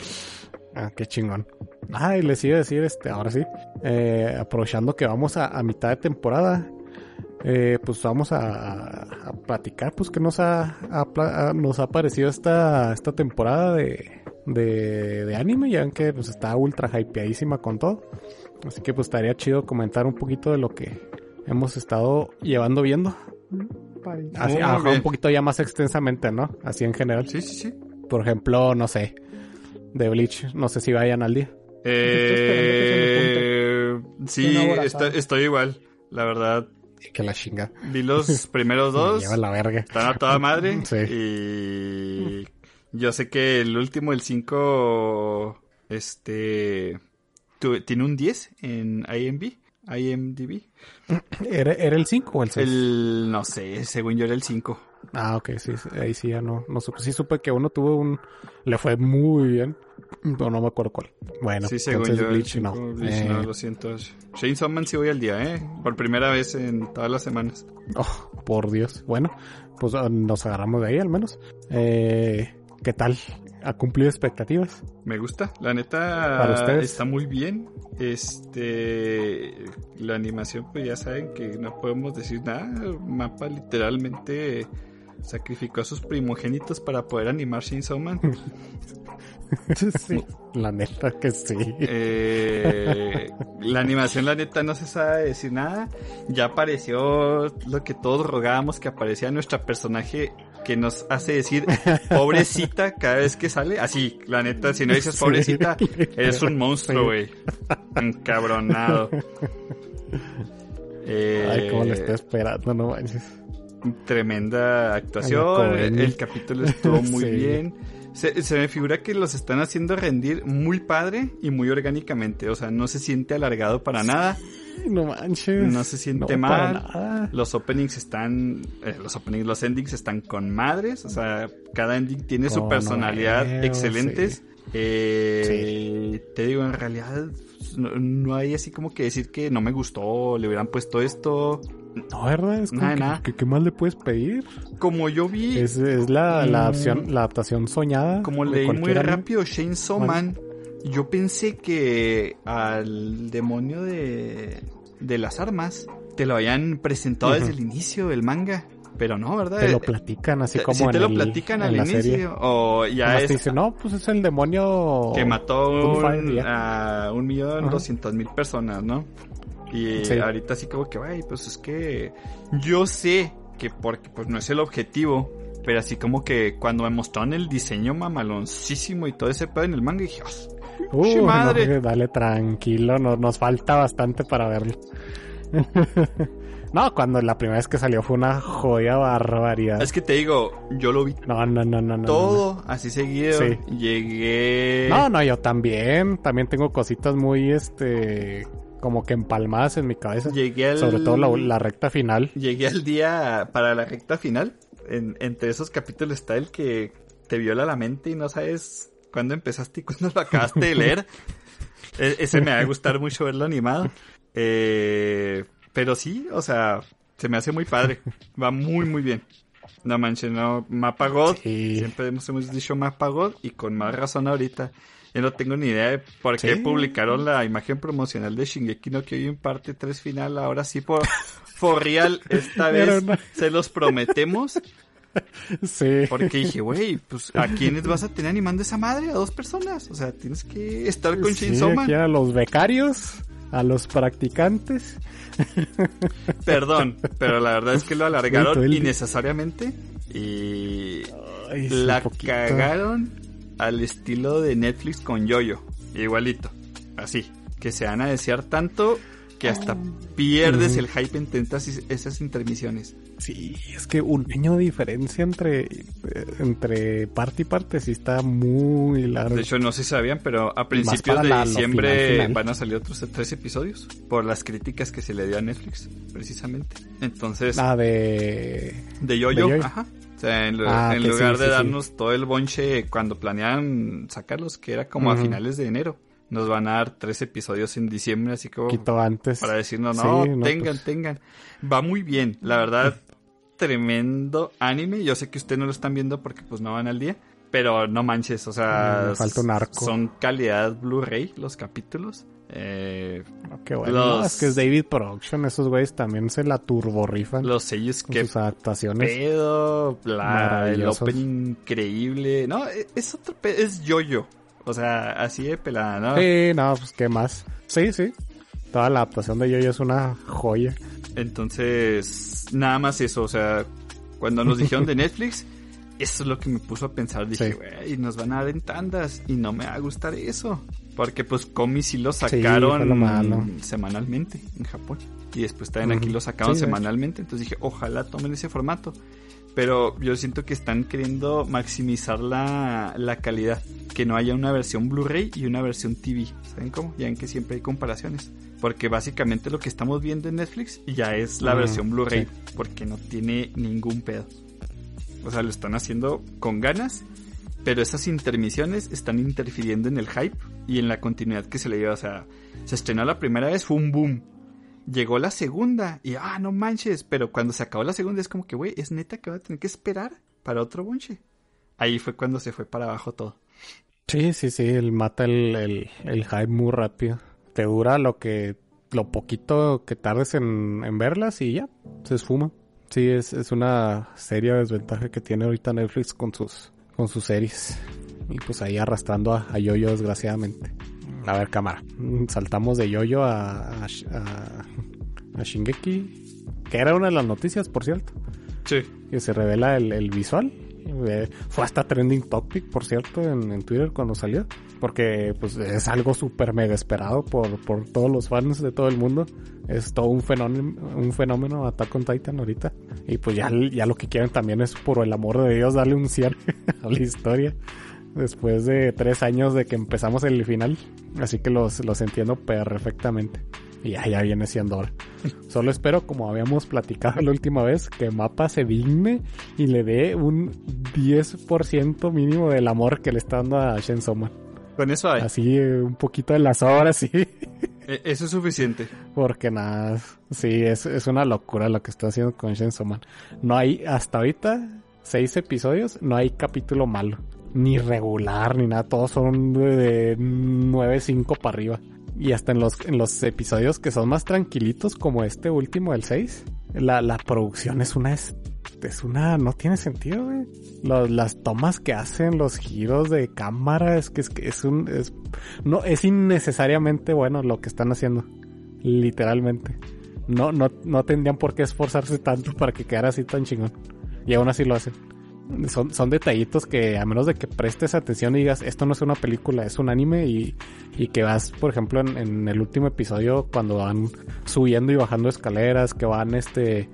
Ah, qué chingón. Ah, y les iba a decir, este, ahora sí, eh, aprovechando que vamos a, a mitad de temporada, eh, pues vamos a, a platicar, pues que nos ha, a- nos ha parecido esta, esta temporada de, de, de anime, ya ven que pues está ultra hypeadísima con todo. Así que pues estaría chido comentar un poquito de lo que hemos estado llevando viendo. Así, Muy a lo mejor bien. un poquito ya más extensamente, ¿no? Así en general. Sí, sí, sí. Por ejemplo, no sé, de Bleach, no sé si vayan al día. Eh, sí, estoy igual. La verdad, Que la chinga. vi los primeros Me dos. lleva la verga. Están a toda madre. Sí. Y yo sé que el último, el 5, este, tiene un 10 en IMB, IMDb. ¿Era, era el 5 o el 6? El, no sé, según yo era el 5. Ah, ok, sí, ahí sí ya no, no supe. Sí supe que uno tuvo un... Le fue muy bien, pero no me acuerdo cuál. Bueno, Sí, según entonces yo Bleach 5. no. Bleach Eh, no, lo siento. Shane Man sí voy al día, ¿eh? Por primera vez en todas las semanas. oh, por Dios. Bueno, pues ah, nos agarramos de ahí al menos. Eh, ¿Qué tal? ¿Ha cumplido expectativas? Me gusta, la ¿Para neta está muy bien. Este, la animación, pues ya saben que no podemos decir nada. Mapa literalmente sacrificó a sus primogénitos para poder animar Chainsaw Man. Sí. La neta que sí. Eh, la animación, la neta, no se sabe decir nada. Ya apareció lo que todos rogábamos que aparecía nuestra personaje que nos hace decir pobrecita cada vez que sale. Así, la neta, si no dices pobrecita, eres un monstruo, güey. Encabronado. Eh, Ay, cómo le estoy esperando, no manches. Tremenda actuación. El, capítulo estuvo muy Sí. bien. Se, se me figura que los están haciendo rendir muy padre y muy orgánicamente. O sea, no se siente alargado para nada. No manches. No se siente No, para mal. nada. Los openings están. eh, los openings, los endings están con madres. O sea, cada ending tiene su personalidad huevos, excelentes. Eh, Te digo, en realidad no, no hay así como que decir que no me gustó, le hubieran puesto esto. No, ¿verdad? Es como Nada, que, ¿qué más le puedes pedir? Como yo vi, Es, es la, la, adaptación, la adaptación soñada. como leí muy rápido Chainsaw Bueno. Man, yo pensé que al demonio de, de las armas te lo habían presentado desde el inicio del manga. Pero no, ¿verdad? Te lo Eh, platican así te- como sí en te lo el- platican en al inicio. serie. O ya Nomás es te dicen, no, pues es el demonio que mató un, a un millón doscientos mil personas, ¿no? Y Sí. ahorita así como que, güey, pues es que yo sé que porque pues no es el objetivo, pero así como que cuando me mostraron el diseño mamaloncísimo y todo ese pedo en el manga, dije, "Ah, Uh, ¡Che no, madre! dale tranquilo, no, nos falta bastante para verlo. no, cuando la primera vez que salió fue una joya barbaridad. Es que te digo, yo lo vi No, no, no, no, no. todo así seguido. Sí. Llegué. No, no, yo también. También tengo cositas muy, este, como que empalmadas en mi cabeza. Llegué al. Sobre todo la, la recta final. Llegué al día para la recta final. En- entre esos capítulos está el que te viola la mente y no sabes cuándo empezaste y cuándo lo acabaste de leer. E- ese me va a gustar mucho verlo animado. Eh, pero sí, o sea, se me hace muy padre. Va muy, muy bien. No manches, no. Mapa God. Sí. Siempre hemos, hemos dicho Mapa God y con más razón ahorita. Yo no tengo ni idea de por qué Sí. publicaron la imagen promocional de Shingeki no Kyojin parte 3 final. Ahora sí, por for real, esta vez se los prometemos. Sí. Porque dije, güey, pues ¿a quiénes vas a tener animando esa madre? A dos personas. O sea, tienes que estar con Sí, aquí a los becarios, a los practicantes. Perdón, pero la verdad es que lo alargaron innecesariamente. Y Ay, la cagaron al estilo de Netflix con Yoyo. Igualito. Así. Que se van a desear tanto que hasta pierdes Ujú. el hype en tantas esas intermisiones. Sí, es que un año de diferencia entre, eh, entre parte y parte sí está muy largo. De hecho, no sé si sabían, pero a principios de la- diciembre final, final. van a salir otros tres episodios por las críticas que se le dio a Netflix, precisamente. Entonces, Ah, de... de Yoyo, de Yo-Yo. ajá. O sea, en, Ah, en lugar sí, de sí, sí. darnos todo el bonche cuando planeaban sacarlos, que era como a finales de enero, nos van a dar tres episodios en diciembre, así como poquito antes. para decirnos, no, no, tengan, pues. tengan. Va muy bien, la verdad, tremendo anime. Yo sé que ustedes no lo están viendo porque pues no van al día, pero no manches, o sea, Mm, me falta un arco. son calidad Blu-ray los capítulos. Eh, Qué bueno. los- es que es David Production, esos güeyes también se la turborrifan los sellos que sus adaptaciones. pedo, la, el opening increíble. No, e- es otro es yo-yo. O sea, así de pelada, ¿no? Sí, no, pues qué más. Sí, sí. Toda la adaptación de Yoyo es una joya. Entonces, nada más eso, o sea, cuando nos dijeron de Netflix, eso es lo que me puso a pensar. Dije, Sí. güey, nos van a dar en tandas y no me va a gustar eso. Porque pues Comi sí lo sacaron lo malo. semanalmente en Japón. Y después también aquí lo sacaron Sí, semanalmente. Entonces dije, ojalá tomen ese formato. Pero yo siento que están queriendo maximizar la, la calidad. Que no haya una versión Blu-ray y una versión TV. ¿Saben cómo? Ya en que siempre hay comparaciones. Porque básicamente lo que estamos viendo en Netflix ya es la Mm, versión Blu-ray. sí. Porque no tiene ningún pedo. O sea, lo están haciendo con ganas. Pero esas intermisiones están interfiriendo en el hype y en la continuidad que se le lleva. O sea, se estrenó la primera vez, fue un boom. Llegó la segunda y, ah, no manches. Pero cuando se acabó la segunda es como que, güey, es neta que va a tener que esperar para otro bonche. Ahí fue cuando se fue para abajo todo. Sí, sí, sí, él mata el, el, el hype muy rápido. Te dura lo que, lo poquito que tardes en, en verlas y ya, se esfuma. Sí, es, es una seria desventaja que tiene ahorita Netflix con sus, con sus series. Y pues ahí arrastrando a, a Yoyo desgraciadamente. A ver, cámara. Mm, Saltamos de Yoyo a, a, a Shingeki. Que era una de las noticias, por cierto. Sí. Que se revela el, el visual. Eh, fue hasta trending topic, por cierto, en, en Twitter cuando salió. Porque pues es algo súper mega esperado por, por todos los fans de todo el mundo. Es todo un fenómeno, un fenómeno Attack on Titan ahorita. Y pues ya, ya lo que quieren también es por el amor de Dios darle un cierre a la historia. Después de tres años de que empezamos el final. Así que los, los entiendo perfectamente. Y ya, ya viene siendo hora. Solo espero, como habíamos platicado la última vez, que Mapa se digne y le dé un 10% mínimo del amor que le está dando a Shen Man. Con eso hay. Así, un poquito de las horas, sí. E- Eso es suficiente. Porque nada, sí, es, es una locura lo que está haciendo con Shen Man. No hay, hasta ahorita, seis episodios, no hay capítulo malo. Ni regular, ni nada. Todos son de, de 9-5 para arriba. Y hasta en los, en los episodios que son más tranquilitos, como este último, el 6, la, la producción es una... Es, es una... No tiene sentido, güey. Los- las tomas que hacen, los giros de cámara, es que es, es un... Es, no, es innecesariamente bueno lo que están haciendo. Literalmente. No, no, no tendrían por qué esforzarse tanto para que quedara así tan chingón. Y aún así lo hacen. Son, son detallitos que a menos de que prestes atención y digas, esto no es una película, es un anime y, y que vas, por ejemplo, en el último episodio cuando van subiendo y bajando escaleras, que van este,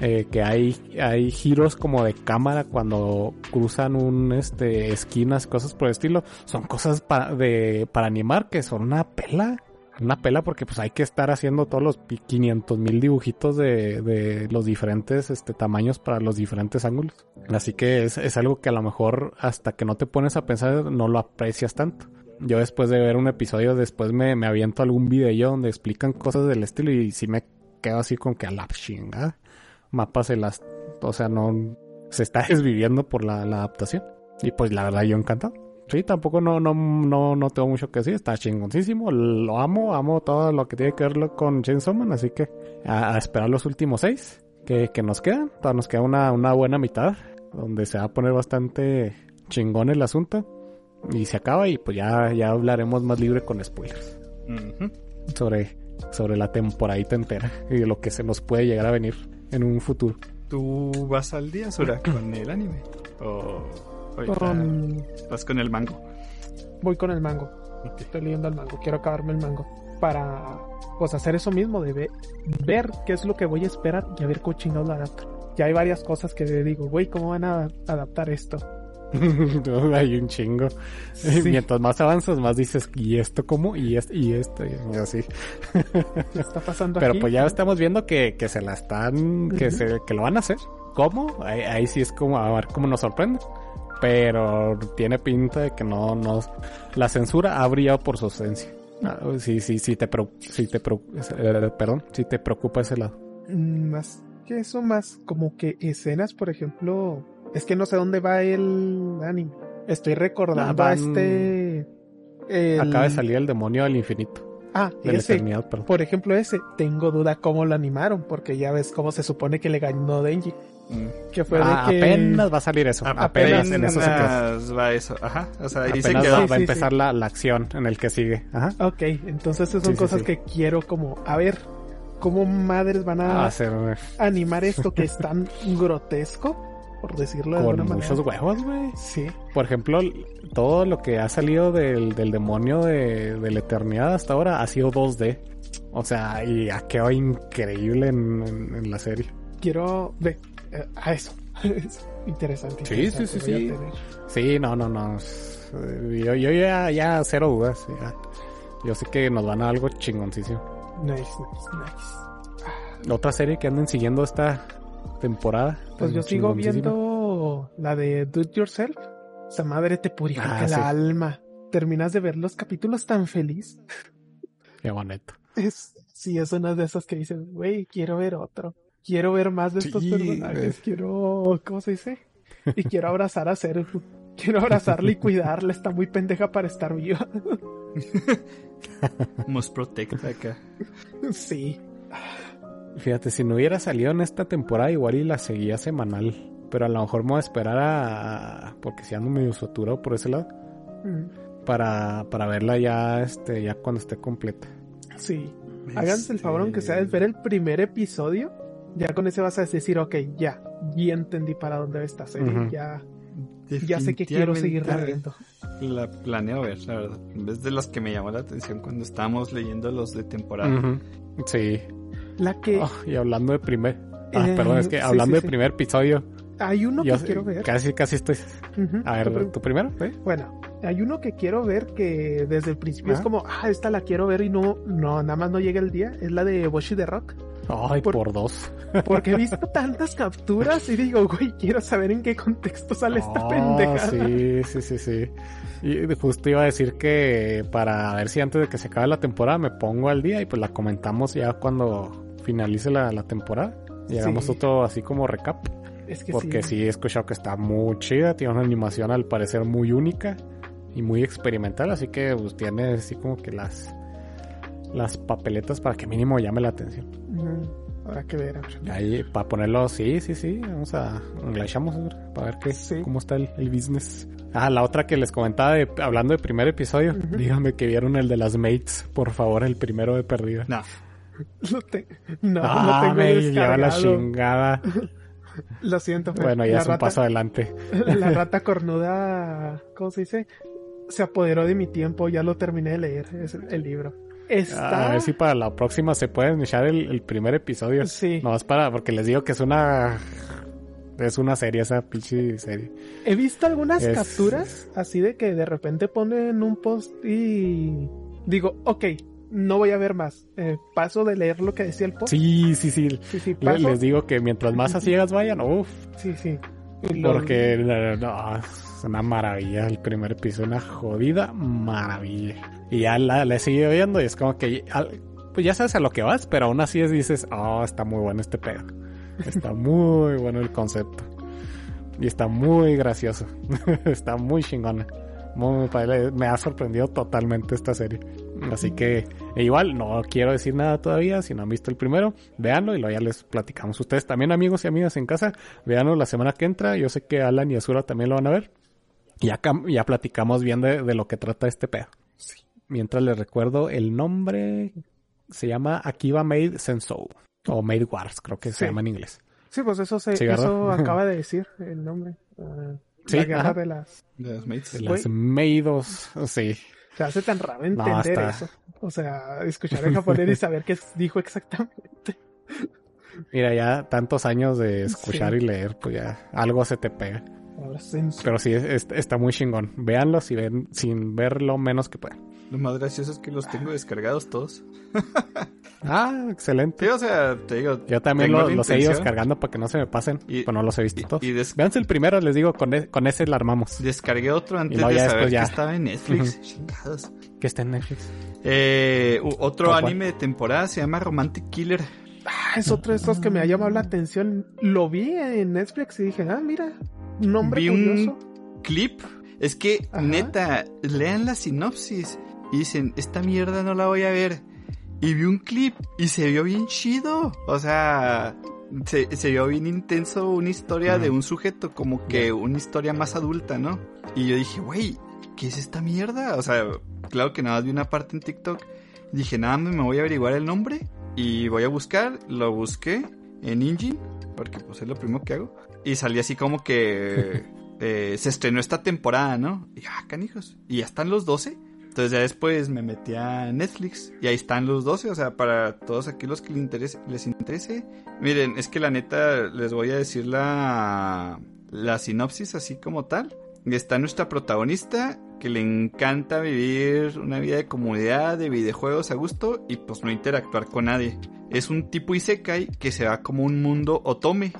eh, que hay, hay giros como de cámara cuando cruzan un, este, esquinas, cosas por el estilo, son cosas para, de, para animar que son una pela una pela porque pues hay que estar haciendo todos los 500 mil dibujitos de, de los diferentes este, tamaños para los diferentes ángulos. Así que es, es algo que a lo mejor hasta que no te pones a pensar no lo aprecias tanto. Yo después de ver un episodio, después me, me aviento algún video donde explican cosas del estilo y si me quedo así con que a la chingada. Mapas se las... O sea, no... Se está desviviendo por la, la adaptación. Y pues la verdad yo encantado. Sí, tampoco no, no, no, no tengo mucho que decir. Está chingoncísimo. Lo amo, amo todo lo que tiene que ver con Chainsaw Man. Así que a, a esperar los últimos seis que, que nos quedan. Todavía nos queda una, una buena mitad. Donde se va a poner bastante chingón el asunto. Y se acaba y pues ya, ya hablaremos más libre con spoilers. Ujú. Sobre, sobre la temporadita entera. Y de lo que se nos puede llegar a venir en un futuro. ¿Tú vas al día, Sura, con el anime? ¿O Con- vas con el mango? Voy con el mango. Estoy leyendo el mango. Quiero acabarme el mango. Para pues hacer eso mismo, de ve- ver qué es lo que voy a esperar y a ver cómo chingados lo adaptan. Ya hay varias cosas que digo, güey, ¿cómo van a adaptar esto? Hay un chingo. Sí. Mientras más avanzas, más dices, ¿y esto cómo? Y esto, y esto, y así. ¿Qué está pasando Pero aquí? pues ya estamos viendo que, que se la están, que se, que lo van a hacer. ¿Cómo? Ahí, ahí sí es como, a ver cómo nos sorprende. Pero tiene pinta de que no, no, la censura ha brillado por su ausencia. Ah, Sí, sí, sí te, sí te, eh, perdón, sí te preocupa ese lado. Mm, Más que eso, más como que escenas, por ejemplo. Es que no sé dónde va el anime. Estoy recordando Ah, a van- este. el- Acaba de salir el demonio del infinito, Ah, de ese. Por ejemplo, ese. Tengo duda cómo lo animaron, porque ya ves cómo se supone que le ganó Denji. Mm. Que fue Ah, de que. apenas va a salir eso. A- apenas, en eso se va eso. Ajá. O sea, ahí se quedó. va, Sí, va a sí, empezar La, la acción en el que sigue. Ajá. Ok, entonces esas son Sí, cosas sí. que quiero como. A ver, ¿cómo madres van a a ser animar esto que es tan grotesco? Por decirlo de con alguna muchos manera. huevos, güey. Sí. Por ejemplo, todo lo que ha salido del, del demonio de, de la eternidad hasta ahora ha sido 2D. O sea, y ha quedado increíble en, en- en la serie. Quiero. Ve, eh, a eso. Es interesante. Sí, interesante, sí, sí, sí. Sí, no, no, no. eh, Yo, yo ya, ya cero dudas. ya. Yo sé que nos van a algo chingoncísimo. Nice, nice, nice. Otra serie que anden siguiendo esta temporada. Pues yo sigo viendo la de Do It Yourself. Esa madre te purifica Ah, la sí. alma. Terminas de ver los capítulos tan feliz. Qué bonito. Es, sí, es una de esas que dices, güey, quiero ver otro. Quiero ver más de estos Sí, personajes. Quiero, ¿cómo se dice? Y quiero abrazar a Serfu. Quiero abrazarla y cuidarla. Está muy pendeja para estar viva. Must protect acá. sí. Fíjate, si no hubiera salido en esta temporada, igual y la seguía semanal. Pero a lo mejor me voy a esperar a. Porque si ando medio saturado por ese lado. Mm, Para, para verla ya, este, ya cuando esté completa. Sí. Háganse el favor, aunque sea de Este, ver el primer episodio. Ya con ese vas a decir, ok, ya. Ya entendí para dónde va esta serie. Ya, ya sé que quiero seguir viendo. La planeo ver, la verdad. En vez de las que me llamó la atención cuando estábamos leyendo los de temporada. Ujú. Sí. La que. Oh, y hablando de primer. Ah, Eh, perdón, es que hablando sí, de primer episodio. Hay uno que quiero ver. Casi, casi estoy. A ¿Tú ver, ¿tú primero? ¿Sí? Bueno, hay uno que quiero ver que desde el principio es Ajá. como, ah, esta la quiero ver y no, no, nada más no llega el día. Es la de Boshi de Rock. Ay, Por- por, dos. Porque he visto tantas capturas y digo, güey, quiero saber en qué contexto sale esta Oh, pendeja. Sí, sí, sí, sí. Y justo iba a decir que para ver si antes de que se acabe la temporada me pongo al día y pues la comentamos ya cuando finalice la, la temporada. Y hagamos Sí. otro así como recap. Es que Porque sí. sí he escuchado que está muy chida, tiene una animación al parecer muy única y muy experimental, así que pues tiene así como que las las papeletas para que mínimo llame la atención. Habrá que ver. Ahí para ponerlo, sí, sí, sí, vamos a la echamos para ver qué, Sí. cómo está el, el business. Ah, la otra que les comentaba de, hablando de primer episodio, díganme que vieron el de las mates, por favor, el primero de perdida. No. Lo te- No, ah, lo tengo me lleva la chingada. Lo siento, Fer. Bueno, ya la es un rata, paso adelante. La rata cornuda, ¿cómo se dice? Se apoderó de mi tiempo, ya lo terminé de leer, es el, libro. Está... A ver si para la próxima se pueden echar el, el primer episodio. Sí. No, es para, porque les digo que es una. Es una serie, esa pinche serie. He visto algunas Es- capturas así de que de repente ponen un post y digo, ok, no voy a ver más. Eh, paso de leer lo que decía el post. Sí, sí, sí. sí, sí, Le- paso. les digo que mientras más a ciegas vayan, uff. Sí, sí. Lo- Porque no, no, es una maravilla. El primer episodio, una jodida maravilla. Y ya la, la he seguido viendo y es como que. Pues ya sabes a lo que vas, pero aún así es, dices, oh, está muy bueno este pedo. Está muy bueno el concepto. Y está muy gracioso. está muy chingona. muy. Me ha sorprendido totalmente esta serie. Así que e igual no quiero decir nada todavía. Si no han visto el primero, véanlo y luego ya les platicamos. Ustedes también, amigos y amigas en casa, véanlo la semana que entra. Yo sé que Alan y Azura también lo van a ver. Y ya, ya platicamos bien de, de lo que trata este pedo. Mientras les recuerdo el nombre, se llama Akiba Made Sensou. O Made Wars, creo que se llama en inglés. Sí, pues eso, se, eso acaba de decir el nombre. Ah, Sí, la guerra ajá. de las... De mates. De las Meidos, sí. Se hace tan raro No, entender está- eso. O sea, escuchar en japonés y saber qué dijo exactamente. Mira, ya tantos años de escuchar Sí. y leer, pues ya algo se te pega. Ahora. Pero sí, es- es- está muy chingón. Véanlo si ven, sin ver lo menos que puedan. Lo más gracioso es que los tengo descargados todos. Ah, excelente. Sí, o sea, te digo. Yo también lo- los he ido descargando para que no se me pasen, Y- pero no los he visto y- todos. y des- Véanse el primero, les digo, con, e- con ese la armamos. Descargué otro antes luego de saber ya. que estaba en Netflix. Chingados. Que está en Netflix. Eh, otro ¿Cuál? anime de temporada se llama Romantic Killer. Ah, es otro de estos que me ha llamado la atención. Lo vi en Netflix y dije, ah, mira, un nombre Vi un- curioso. Clip. Es que, Ajá. neta, lean la sinopsis y dicen, esta mierda no la voy a ver. Y vi un clip y se vio bien chido. O sea, se, se vio bien intenso una historia de un sujeto, como que una historia más adulta, ¿no? Y yo dije, güey, ¿qué es esta mierda? O sea, claro que nada más vi una parte en TikTok. Dije, nada más me voy a averiguar el nombre y voy a buscar. Lo busqué en Engine, porque pues es lo primero que hago. Y salí así como que eh, se estrenó esta temporada, ¿no? Y ah, canijos. Y ya están los 12. Entonces ya después me metí a Netflix y ahí están los 12, o sea, para todos aquí los que les interese. Miren, es que la neta les voy a decir la, la sinopsis así como tal. Está nuestra protagonista que le encanta vivir una vida de comunidad, de videojuegos a gusto y pues no interactuar con nadie. Es un tipo Isekai que se va como un mundo otome,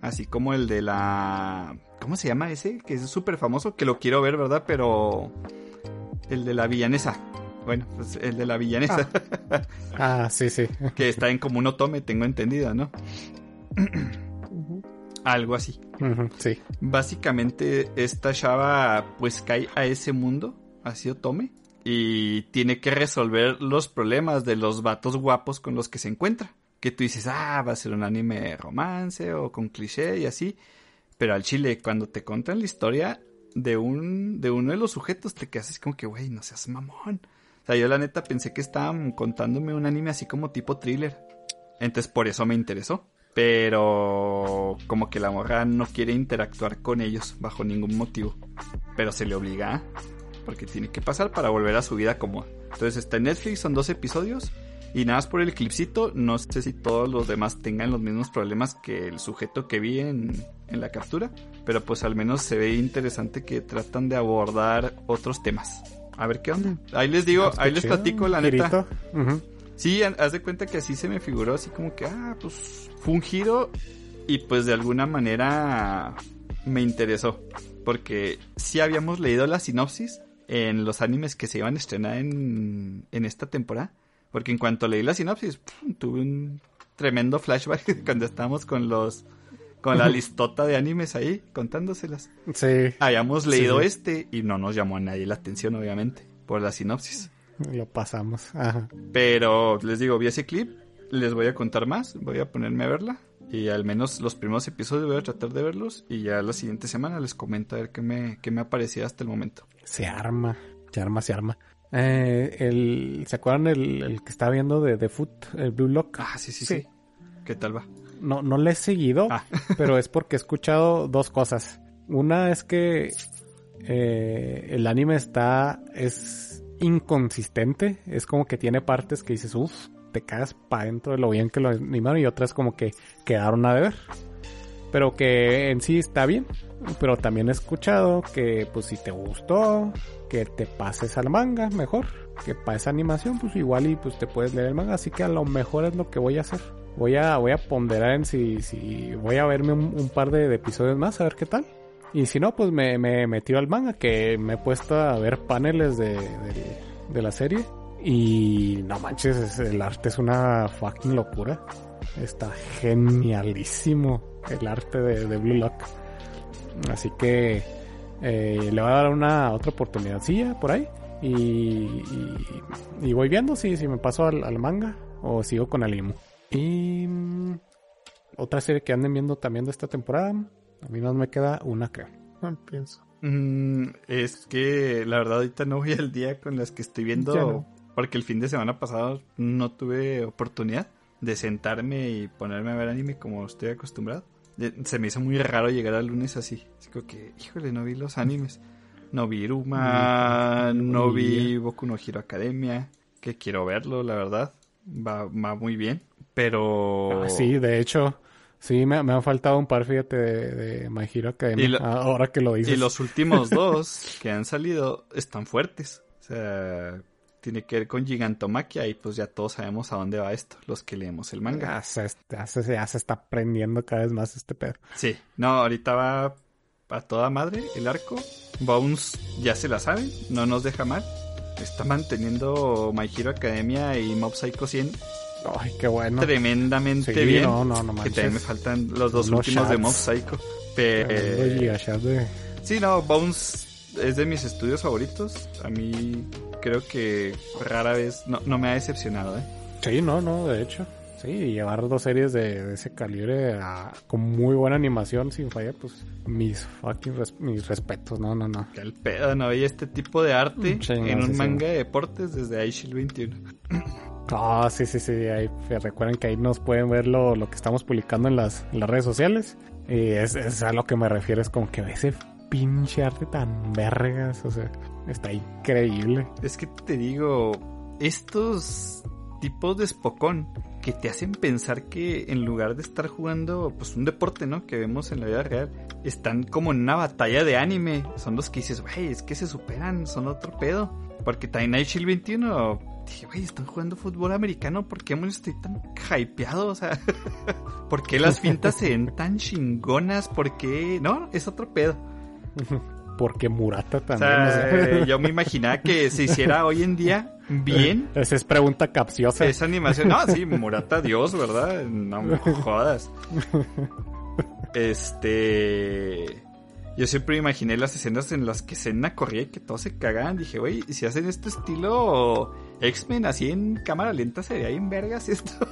así como el de la... ¿Cómo se llama ese? Que es súper famoso, que lo quiero ver, ¿verdad? Pero... El de la villanesa. Bueno, pues el de la villanesa. Ah, sí, sí. que está en como un otome, tengo entendido, ¿no? Algo así. Sí. Básicamente esta chava pues cae a ese mundo, así otome, y tiene que resolver los problemas de los vatos guapos con los que se encuentra. Que tú dices, ah, va a ser un anime romance o con cliché y así. Pero al chile, cuando te cuentan la historia de un de uno de los sujetos, te quedas así como que, güey, no seas mamón. O sea, yo la neta pensé que estaban contándome un anime así como tipo thriller. Entonces por eso me interesó. Pero como que la morra no quiere interactuar con ellos bajo ningún motivo. Pero se le obliga, porque tiene que pasar para volver a su vida cómoda. Entonces está en Netflix, son dos episodios. Y nada más por el clipcito, no sé si todos los demás tengan los mismos problemas que el sujeto que vi en, en la captura. Pero pues al menos se ve interesante que tratan de abordar otros temas. A ver qué onda. Ahí les digo, Ah, pues, ahí les platico la neta. Sí, ha- haz de cuenta que así se me figuró, así como que, ah, pues fue un giro y pues de alguna manera me interesó. Porque sí habíamos leído la sinopsis en los animes que se iban a estrenar en, en esta temporada. Porque en cuanto leí la sinopsis, pum, tuve un tremendo flashback cuando estábamos con los... Con la listota de animes ahí, contándoselas. Sí, Habíamos leído sí. este y no nos llamó a nadie la atención, obviamente, por la sinopsis. lo pasamos. Ajá. Pero les digo, vi ese clip, les voy a contar más, voy a ponerme a verla. Y al menos los primeros episodios voy a tratar de verlos. Y ya la siguiente semana les comento a ver qué me, qué me ha parecido hasta el momento. Se arma, se arma, se arma. Eh, el, ¿Se acuerdan el, el que estaba viendo de The Foot, el Blue Lock? Ah, sí, sí, Sí. sí. ¿Qué tal va? No, no le he seguido, Ah. pero es porque he escuchado dos cosas. Una es que eh, el anime está, es inconsistente, es como que tiene partes que dices, uff, te caes para dentro de lo bien que lo animaron y otras como que quedaron a deber. Pero que en sí está bien. Pero también he escuchado que pues si te gustó, que te pases al manga mejor. Que para esa animación pues igual y pues te puedes leer el manga. Así que a lo mejor es lo que voy a hacer. Voy a, voy a ponderar en si, si voy a verme un, par de, episodios más a ver qué tal. Y si no, pues me, me, tiro al manga, que me he puesto a ver paneles de, de, la serie. Y no manches, es- el arte es una fucking locura. Está genialísimo el arte de, Blue Lock. Así que Eh, le voy a dar una otra oportunidad por ahí. Y, y, y voy viendo si, si me paso al, al manga o sigo con Alimu. Y mm, otra serie que anden viendo también de esta temporada. A mí más me queda una, creo. No pienso. Mm, es que la verdad ahorita no voy al día con las que estoy viendo. No. Porque el fin de semana pasado no tuve oportunidad de sentarme y ponerme a ver anime como estoy acostumbrado. Se me hizo muy raro llegar al lunes así. Así como que, híjole, no vi los animes. No vi Iruma, Mm, no vi. Boku no Hero Academia. Que quiero verlo, la verdad. Va, va muy bien. Pero... Ah, sí, de hecho, sí, me, me han faltado un par, fíjate, de, de My Hero Academia. Y lo- Ah, ahora que lo dices. Y los últimos dos que han salido están fuertes. O sea, tiene que ver con Gigantomaquia y pues ya todos sabemos a dónde va esto, los que leemos el manga. Ya se, ya se- ya se está aprendiendo cada vez más este pedo. Sí, no, ahorita va a toda madre el arco. Bones ya se la sabe, no nos deja mal. Está manteniendo My Hero Academia y Mob Psycho 100 Ay, qué bueno. tremendamente Sí, bien. no, no, no que también me faltan los dos últimos de. Mob Psycho. Pero... de- Sí, no, Bones es de mis estudios favoritos. A mí creo que rara vez no, no me ha decepcionado, ¿eh? Sí, no, no, de hecho. Sí, y llevar dos series de, de ese calibre a- con muy buena animación sin falla, pues mis fucking res- mis respetos, no, no, no. Que el pedo no veía este tipo de arte Sí, no, en un sí. manga de deportes desde iShield 21. Ah, sí, sí, sí, ahí, recuerden que ahí nos pueden ver lo, lo que estamos publicando en las, en las redes sociales. Y es, es a lo que me refiero, es como que ese pinche arte tan vergas, o sea, está increíble. Es que te digo, estos tipos de Spokon que te hacen pensar que en lugar de estar jugando pues un deporte, ¿no? Que vemos en la vida real, están como en una batalla de anime. Son los que dices, güey, es que se superan, son otro pedo. Porque también Night Shield 21, dije, güey, están jugando fútbol americano, ¿por qué estoy tan hypeado? O sea, ¿por qué las fintas se ven tan chingonas? ¿Por qué? No, es otro pedo. Porque Murata O también, sea, o sea, yo me imaginaba que se hiciera hoy en día bien Esa es pregunta capciosa. esa animación. No, sí, Murata Dios, ¿verdad? No me jodas. Este. Yo siempre imaginé las escenas en las que Senna corría y que todos se cagaban. Dije, güey, si hacen este estilo X-Men así en cámara lenta, sería bien vergas esto.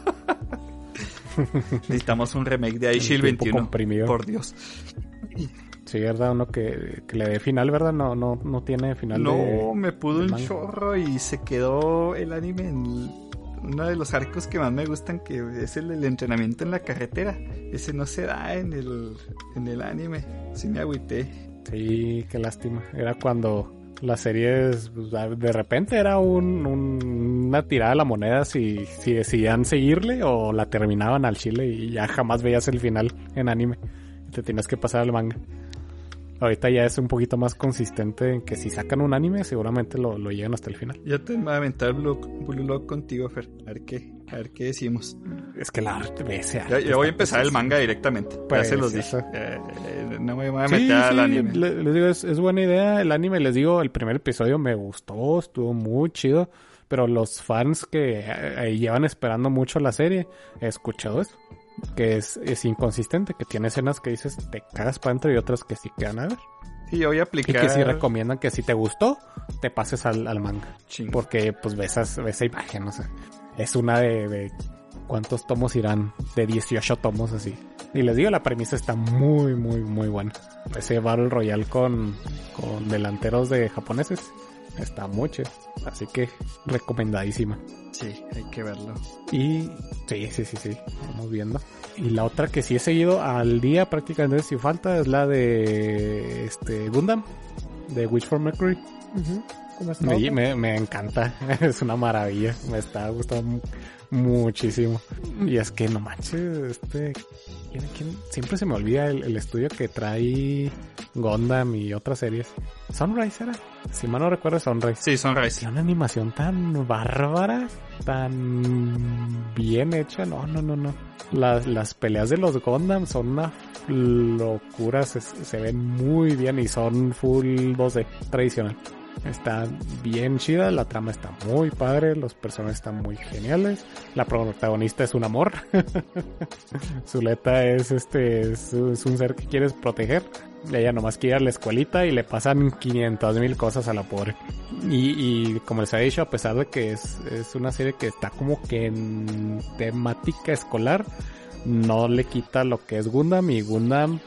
Necesitamos un remake de iShield tiempo 21. comprimido. Por Dios. Sí, ¿verdad? Uno que, que le dé final, ¿verdad? No, no, no tiene final No, de... me pudo un chorro y se quedó el anime en uno de los arcos que más me gustan, que es el entrenamiento en la carretera. Ese no se da en el, en el anime. Sí me agüité. Sí, qué lástima. Era cuando las series, pues, de repente era un, un- una tirada a la moneda si, si decidían seguirle o la terminaban al chile y ya jamás veías el final en anime. Te tenías que pasar al manga. Ahorita ya es un poquito más consistente en que si sacan un anime seguramente lo, lo llegan hasta el final. Ya te voy a aventar Blue, Blue Lock contigo, Fer. A ver qué, a ver qué decimos. Es que la arte ese Yo, arte yo voy a empezar el manga directamente. Pues, ya se los dije. Eh, eh, no me voy a Sí, meter al sí, anime. le- les digo, es, es buena idea el anime. Les digo, el primer episodio me gustó, estuvo muy chido. Pero los fans que eh, llevan esperando mucho la serie, he escuchado eso. Que es, es inconsistente, que tiene escenas que dices te cagas para adentro y otras que sí quedan a ver. Sí, yo voy a Y aplicar. que sí recomiendan que si te gustó, te pases al, al manga. Ching. Porque pues ves, esa- imagen, o sea, es una de, de cuántos tomos irán, de 18 tomos así. Y les digo, la premisa está muy, muy, muy buena. Ese Battle Royale con, con delanteros de japoneses está chido. Así que recomendadísima. Sí, hay que verlo. Y sí, sí, sí, sí, vamos viendo. Y la otra que sí he seguido al día prácticamente sin falta es la de este Gundam, de Witch for Mercury. ¿Cómo está? Me, me, me encanta, es una maravilla, me está gustando mu- muchísimo. Y es que no manches, este, ¿quién- quién? siempre se me olvida el, el estudio que trae Gundam y otras series. Sunrise era, si mal no recuerdo Sunrise. Sí, Sunrise. Tiene una animación tan bárbara, tan bien hecha, no, no, no, no. Las, las peleas de los Gundam son una locura, se, se ven muy bien y son full 2D tradicional. Está bien chida, la trama está muy padre, los personajes están muy geniales, la protagonista es un amor, Zuleta es este, es, es un ser que quieres proteger, Ella nomás quiere ir a la escuelita y le pasan 500 mil cosas a la pobre. Y, y como les he dicho, a pesar de que es, es una serie que está como que en temática escolar, no le quita lo que es Gundam y Gundam,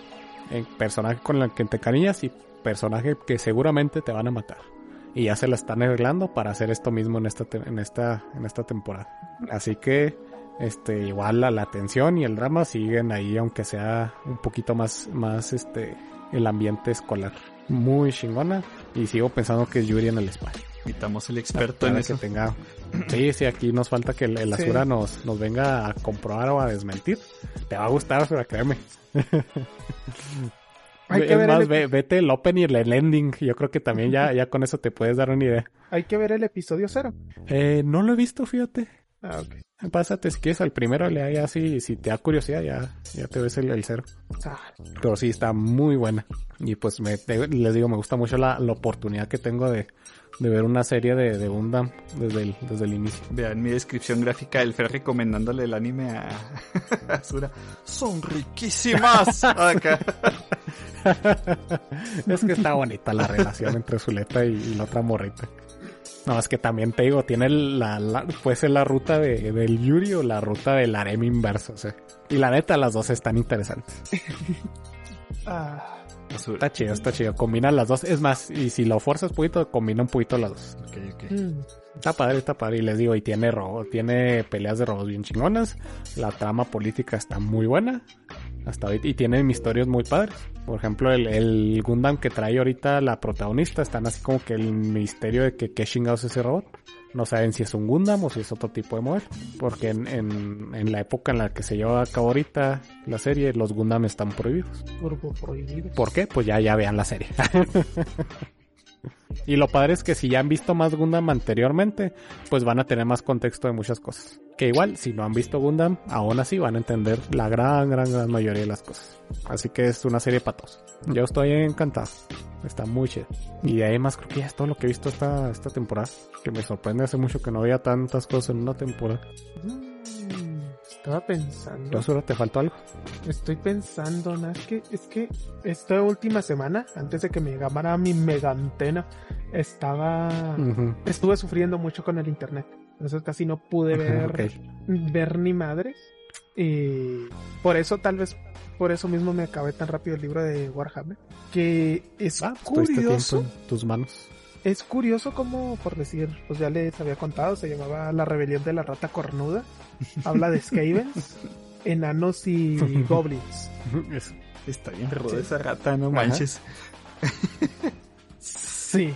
el personaje con el que te cariñas y personaje que seguramente te van a matar. Y ya se la están arreglando para hacer esto mismo en esta, en esta, en esta temporada. Así que, este, igual la, la tensión y el drama siguen ahí, aunque sea un poquito más, más, este, el ambiente escolar. Muy chingona. Y sigo pensando que es Yuri en el espacio. Necesitamos el experto en eso. que tenga. Sí, sí, aquí nos falta que el, el Sí. Nos, nos venga a comprobar o a desmentir. Te va a gustar, Asura, créeme. Hay que es ver más, el- ve- vete el opening y el ending. Yo creo que también ya, ya con eso te puedes dar una idea. Hay que ver el episodio cero. Eh, no lo he visto, fíjate. Ah, ok. Pásate si quieres al primero, le ya si, si te da curiosidad, ya, ya te ves el, el cero. Pero sí, está muy buena. Y pues me, te- les digo, me gusta mucho la, la oportunidad que tengo de, de ver una serie de, de Gundam desde el, desde el inicio. Vean mi descripción gráfica del Fer recomendándole el anime a a. Son riquísimas. Acá. es que está bonita la relación entre Zuleta y, y la otra morrita. No, es que también te digo, tiene la, la puede ser la ruta de, del Yuri o la ruta del harem inverso, o sea. Y la neta, las dos están interesantes. ah. Está chido, está chido. Combina las dos. Es más, y si lo fuerzas un poquito, combina un poquito las dos. Ok, ok. mm. Está padre, está padre. Y les digo, y tiene robo, tiene peleas de robos bien chingonas. La trama política está muy buena. Hasta ahorita. Y tiene misterios muy padres. Por ejemplo, el, el Gundam que trae ahorita la protagonista. Están así como que el misterio de que qué chingados es ese robot. No saben si es un Gundam o si es otro tipo de modelo. Porque en, en, en la época en la que se lleva a cabo ahorita la serie, los Gundam están prohibidos. Prohibido. ¿Por qué? Pues ya, ya vean la serie. y lo padre es que si ya han visto más Gundam anteriormente, pues van a tener más contexto de muchas cosas. Que igual, si no han visto Gundam, aún así van a entender la gran, gran, gran mayoría de las cosas. Así que es una serie para todos. Yo estoy encantado. Está muy chido. Y de ahí más creo que ya es todo lo que he visto esta, esta temporada. Que me sorprende hace mucho que no veía tantas cosas en una temporada. Estaba pensando. ¿Pero solo te faltó algo? Estoy pensando, ¿no? Es que, es que esta última semana, antes de que me llamara mi mega antena, estaba. Estuve sufriendo mucho con el internet. Entonces casi no pude ver, ver ni madres. Y por eso, tal vez, por eso mismo me acabé tan rápido el libro de Warhammer. Que es Ah, pues curioso. en tus manos. Es curioso como, por decir, pues ya les había contado, se llamaba La Rebelión de la Rata Cornuda. Habla de Skavens, enanos y goblins. Es- Está bien Sí. esa rata, no manches. Sí,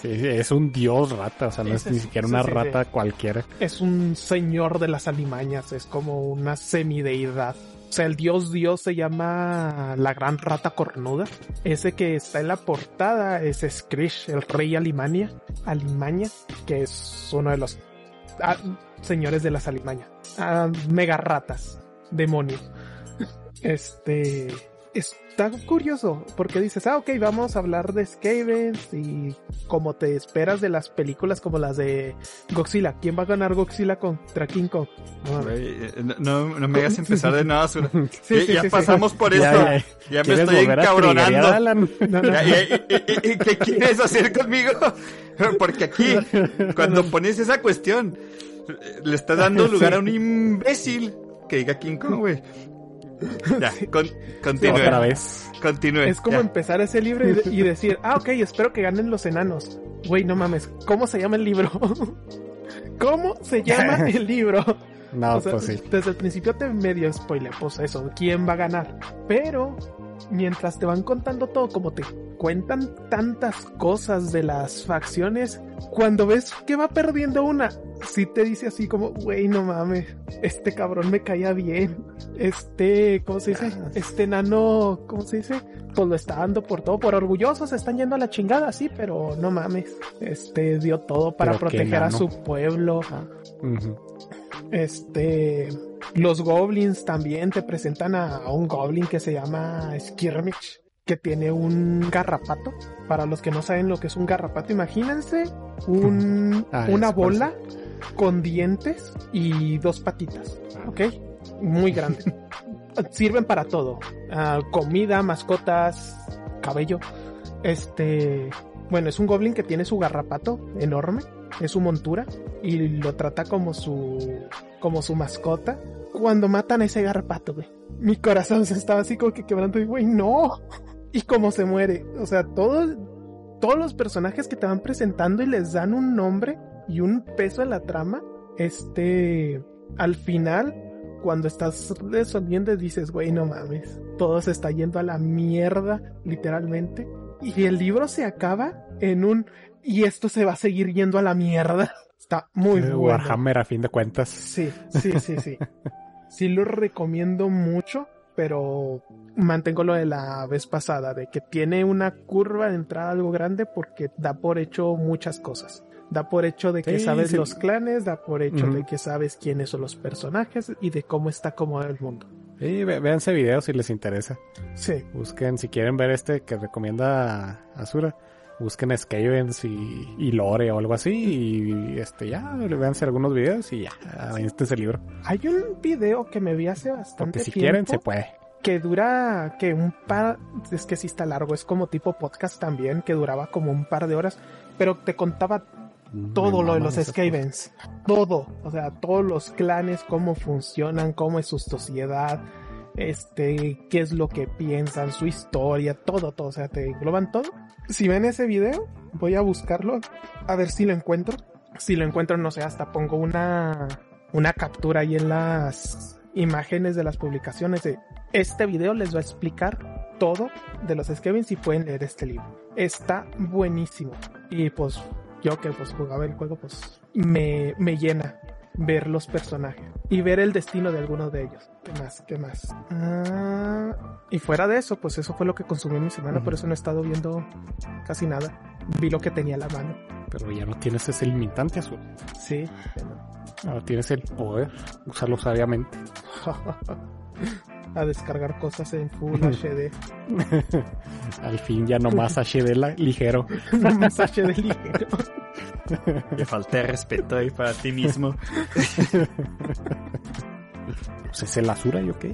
Sí, sí, es un dios rata, o sea, no es ni siquiera sí, una sí, sí. rata cualquiera. es un señor de las alimañas, es como una semideidad. O sea, el dios dios se llama la gran rata cornuda. Ese que está en la portada es Skrish, el rey Alimania, Alimaña, que es uno de los señores de las alimañas. Ah, mega ratas, demonios. Este está curioso porque dices, ah, ok, vamos a hablar de Skavens y como te esperas de las películas como las de Godzilla. ¿Quién va a ganar Godzilla contra King Kong? No, Güey, eh, no, no me hagas empezar de. Sí, ya sí, ya sí, sí. pasamos por esto. ya. Ya, me ¿Quieres estoy encabronando. No, y- y- y- ¿Qué quieres hacer conmigo? Porque aquí, cuando pones esa cuestión, le estás dando lugar a un imbécil que diga King Kong, güey. Ya, con, continúe. Otra vez. Continúe. Es como ya. empezar ese libro y, de- y decir, ah, ok, espero que ganen los enanos. Güey, no mames, ¿cómo se llama el libro? ¿Cómo se llama el libro? No, O sea, pues sí. Desde el principio te medio spoiler, pues eso, quién va a ganar. Pero mientras te van contando todo, como te cuentan tantas cosas de las facciones, cuando ves que va perdiendo una, sí te dice así como, güey, no mames, este cabrón me caía bien. Este, ¿cómo se dice? Este nano, ¿cómo se dice? Pues lo está dando por todo, por orgullosos, se están yendo a la chingada, sí, pero no mames. Este dio todo para proteger a su pueblo. Este, los goblins también te presentan a, a un goblin que se llama Skirmish, que tiene un garrapato. Para los que no saben lo que es un garrapato, imagínense un, Ah, una bola con dientes y dos patitas, ¿ok? Muy grande. Sirven para todo. Ah, comida, mascotas, cabello. Este, bueno, es un goblin que tiene su garrapato enorme, es su montura y lo trata como su como su mascota. Cuando matan a ese garrapato, güey, mi corazón se estaba así como que quebrando y güey, no. Y cómo se muere, o sea, todos todos los personajes que te van presentando y les dan un nombre y un peso en la trama, este al final cuando estás resolviendo dices, güey, no mames, todo se está yendo a la mierda, literalmente. Y el libro se acaba en un, y esto se va a seguir yendo a la mierda. Está muy Eh, bueno. Warhammer a fin de cuentas. Sí, sí, sí, sí. Sí lo recomiendo mucho, pero mantengo lo de la vez pasada, de que tiene una curva de entrada algo grande porque da por hecho muchas cosas. Da por hecho de que Sí, sabes sí. los clanes, da por hecho de que sabes quiénes son los personajes y de cómo está acomodado el mundo. Sí, véanse videos si les interesa. Sí, Busquen, si quieren ver este que recomienda Azura, busquen Skavens y, y Lore o algo así y este ya, véanse algunos videos y ya, este es el libro. hay un video que me vi hace bastante Porque si tiempo quieren se puede. que dura que un par, es que sí está largo, es como tipo podcast también, que duraba como un par de horas, pero te contaba todo Me lo de los Skavens. Todo. O sea, todos los clanes, cómo funcionan, cómo es su sociedad, este, qué es lo que piensan, su historia, todo, todo. O sea, te engloban todo. Si ven ese video, voy a buscarlo, a ver si lo encuentro. Si lo encuentro, no sé, hasta pongo una, una captura ahí en las imágenes de las publicaciones de este video les va a explicar todo de los Skavens y pueden leer este libro. Está buenísimo. Y pues yo que pues jugaba el juego, pues me, me llena ver los personajes y ver el destino de algunos de ellos. ¿Qué más? ¿Qué más? Ah, y fuera de eso, pues eso fue lo que consumí mi semana, por eso no he estado viendo casi nada. Vi lo que tenía a la mano. Pero ya no tienes ese limitante azul. Sí. Ahora tienes el poder, usarlo sabiamente. a descargar cosas en Full HD. Al fin ya nomás HD la- ligero. Mensaje de ligero. Que falta de respeto ahí para ti mismo. Pues es el Azura, ¿yo qué?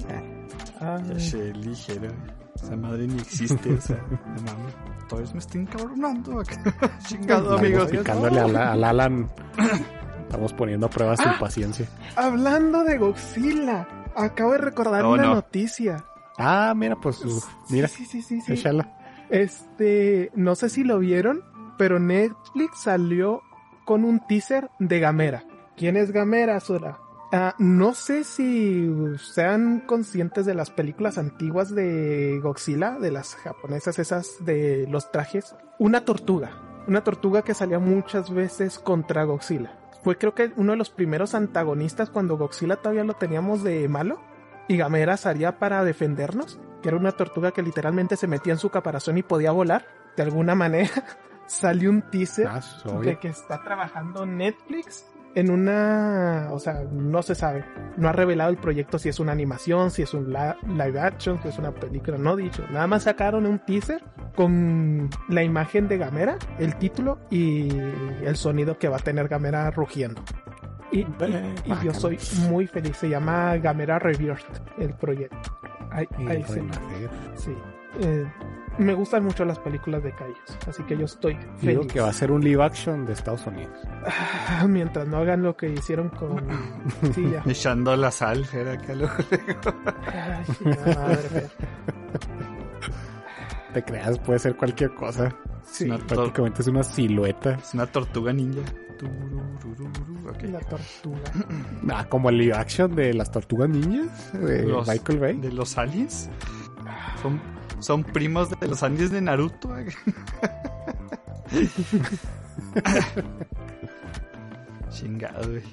Ah, Ay, Che, ligero. Esa madre ni existe, o sea, no. Todos me estoy encabronando. Chingado, Estamos amigos. picándole al, al Alan. Estamos poniendo a prueba su paciencia. Hablando de Godzilla, acabo de recordar una no. noticia. Ah, mira, pues, uh, mira, Sí, sí, sí, sí. sí. échala. Este, no sé si lo vieron, pero Netflix salió con un teaser de Gamera. ¿Quién es Gamera, Sora? Ah, no sé si sean conscientes de las películas antiguas de Godzilla, de las japonesas esas de los trajes. Una tortuga, una tortuga que salía muchas veces contra Godzilla. Fue creo que uno de los primeros antagonistas cuando Godzilla todavía lo teníamos de malo y Gamera salía para defendernos, que era una tortuga que literalmente se metía en su caparazón y podía volar. De alguna manera salió un teaser Ah, de que está trabajando Netflix en una, o sea, no se sabe, no ha revelado el proyecto si es una animación, si es un live action, si es una película, no dicho, nada más sacaron un teaser con la imagen de Gamera, el título y el sonido que va a tener Gamera rugiendo. Y, y- y yo soy muy feliz, se llama Gamera Rebirth, el proyecto. Ahí, se- sí. Eh, me gustan mucho las películas de Kaijus, así que yo estoy Digo feliz. que va a ser un live action de Estados Unidos. Ah, Mientras no hagan lo que hicieron con. Sí, ya. Echando la sal, era. Ay, la madre, fea. Te creas, puede ser cualquier cosa. Sí, Una Prácticamente es una silueta. es una tortuga ninja. La tortuga. Ah, como el live action de las tortugas niñas de Los- Michael Bay. De los aliens. Son, son primos de los aliens de Naruto. Chingado, güey.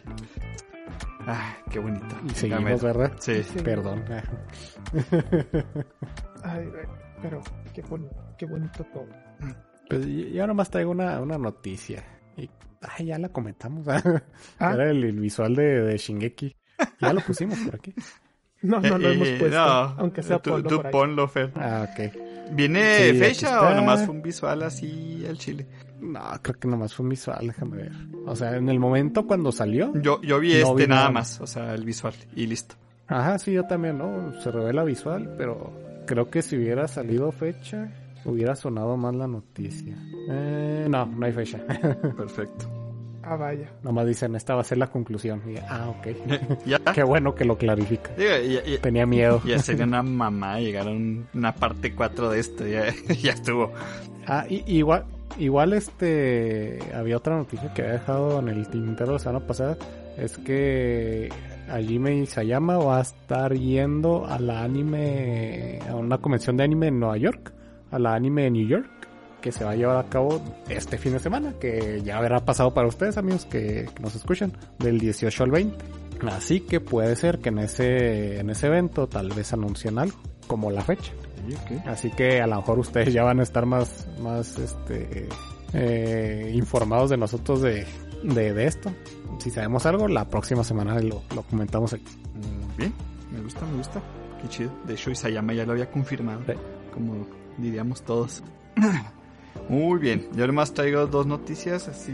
Ah, qué bonito. Y seguimos. ¿verdad? Sí. Sí. Perdón. Ay, güey, pero qué, bon- qué bonito todo. Pues yo nomás traigo una, una noticia. Y ay, ya la comentamos. Ah. Era el, el visual de, de Shingeki. Ya lo pusimos por aquí. No, no lo Eh, hemos eh, puesto. no, aunque sea tú, ponlo tú por ahí. ponlo, Fer. Ah, ok. ¿Viene Sí, fecha o nomás fue un visual así al chile? No, creo que nomás fue un visual, déjame ver. O sea, en el momento cuando salió. Yo, yo vi No este vi nada nada más, o sea, el visual y listo. Ajá, sí, yo también, ¿no? Se revela visual, pero creo que si hubiera salido fecha. Hubiera sonado más la noticia. Eh, no, no hay fecha. Perfecto. Ah, vaya. Nomás dicen, esta va a ser la conclusión. Y, ah, ok. ¿Ya? Qué bueno que lo clarifica. Digo, ya, ya- Tenía miedo. ya sería una mamá llegar a un- una parte 4 de esto. Ya, ya estuvo. Ah, y- igual, igual este había otra noticia que había dejado en el tintero la semana pasada. Es que Hajime Isayama va a estar yendo a la anime, a una convención de anime en Nueva York, a la anime de New York, que se va a llevar a cabo este fin de semana, que ya habrá pasado para ustedes amigos que, que nos escuchan, del 18 al 20. Así que puede ser que en ese, en ese evento tal vez anuncien algo, como la fecha. Así que a lo mejor ustedes ya van a estar más, más, este, eh, informados de nosotros de, de, de esto. Si sabemos algo, la próxima semana lo, lo comentamos aquí. Mm, Bien, me gusta, me gusta. Qué chido. De hecho, Isayama ya lo había confirmado. Como diríamos todos. Muy bien, yo además traigo dos noticias, así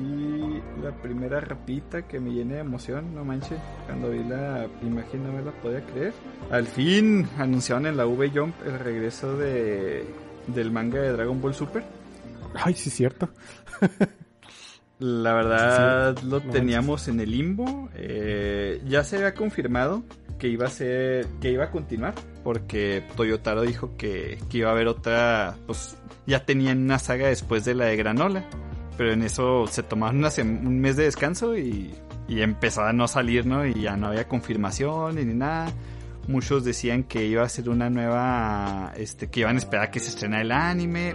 la primera rapidita que me llena de emoción, no manches, cuando vi la imagen no me la podía creer. Al fin anunciaron en la V-Jump el regreso de del manga de Dragon Ball Super. Ay, sí, es cierto. La verdad Sí, sí. lo No teníamos en el limbo. eh, ya se había confirmado que iba a ser, que iba a continuar, porque Toyotaro dijo que, que iba a haber otra, pues ya tenían una saga después de la de Granola, pero en eso se una sem- un mes de descanso y, y empezó a no salir, ¿no? Y ya no había confirmación ni nada. Muchos decían que iba a ser una nueva, este, que iban a esperar a que se estrenara el anime.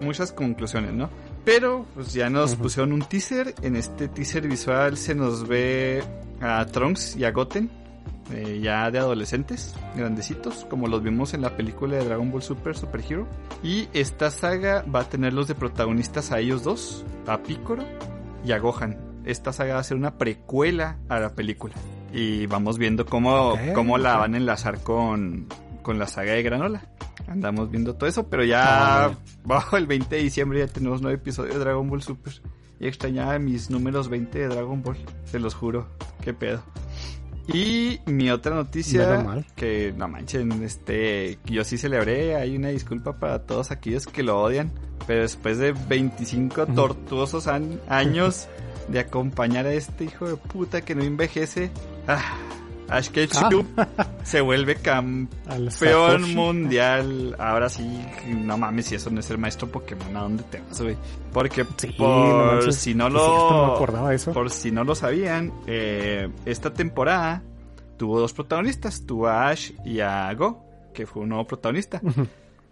Muchas conclusiones, ¿no? Pero pues ya nos pusieron un teaser. En este teaser visual se nos ve a Trunks y a Goten, eh, ya de adolescentes, grandecitos, como los vimos en la película de Dragon Ball Super Super Hero. Y esta saga va a tenerlos de protagonistas a ellos dos, a Piccolo y a Gohan. Esta saga va a ser una precuela a la película. Y vamos viendo cómo, cómo la van a enlazar con, con la saga de Granola. Andamos viendo todo eso, pero ya Ah, bajo el 20 de diciembre ya tenemos nueve episodios de Dragon Ball Super. Y extrañaba mis números 20 de Dragon Ball, se los juro. Qué pedo. Y mi otra noticia, mal. que no manchen, este, yo sí celebré, hay una disculpa para todos aquellos que lo odian, pero después de 25 Ujú. tortuosos años de acompañar a este hijo de puta que no envejece, ah, Ash Ketchum se vuelve campeón mundial. Ahora sí, no mames, si eso no es el maestro Pokémon, ¿a dónde te vas, güey? Porque Sí, no por manches, si no lo eso. por si no lo sabían, eh, esta temporada tuvo dos protagonistas, tuvo a Ash y a Go, que fue un nuevo protagonista.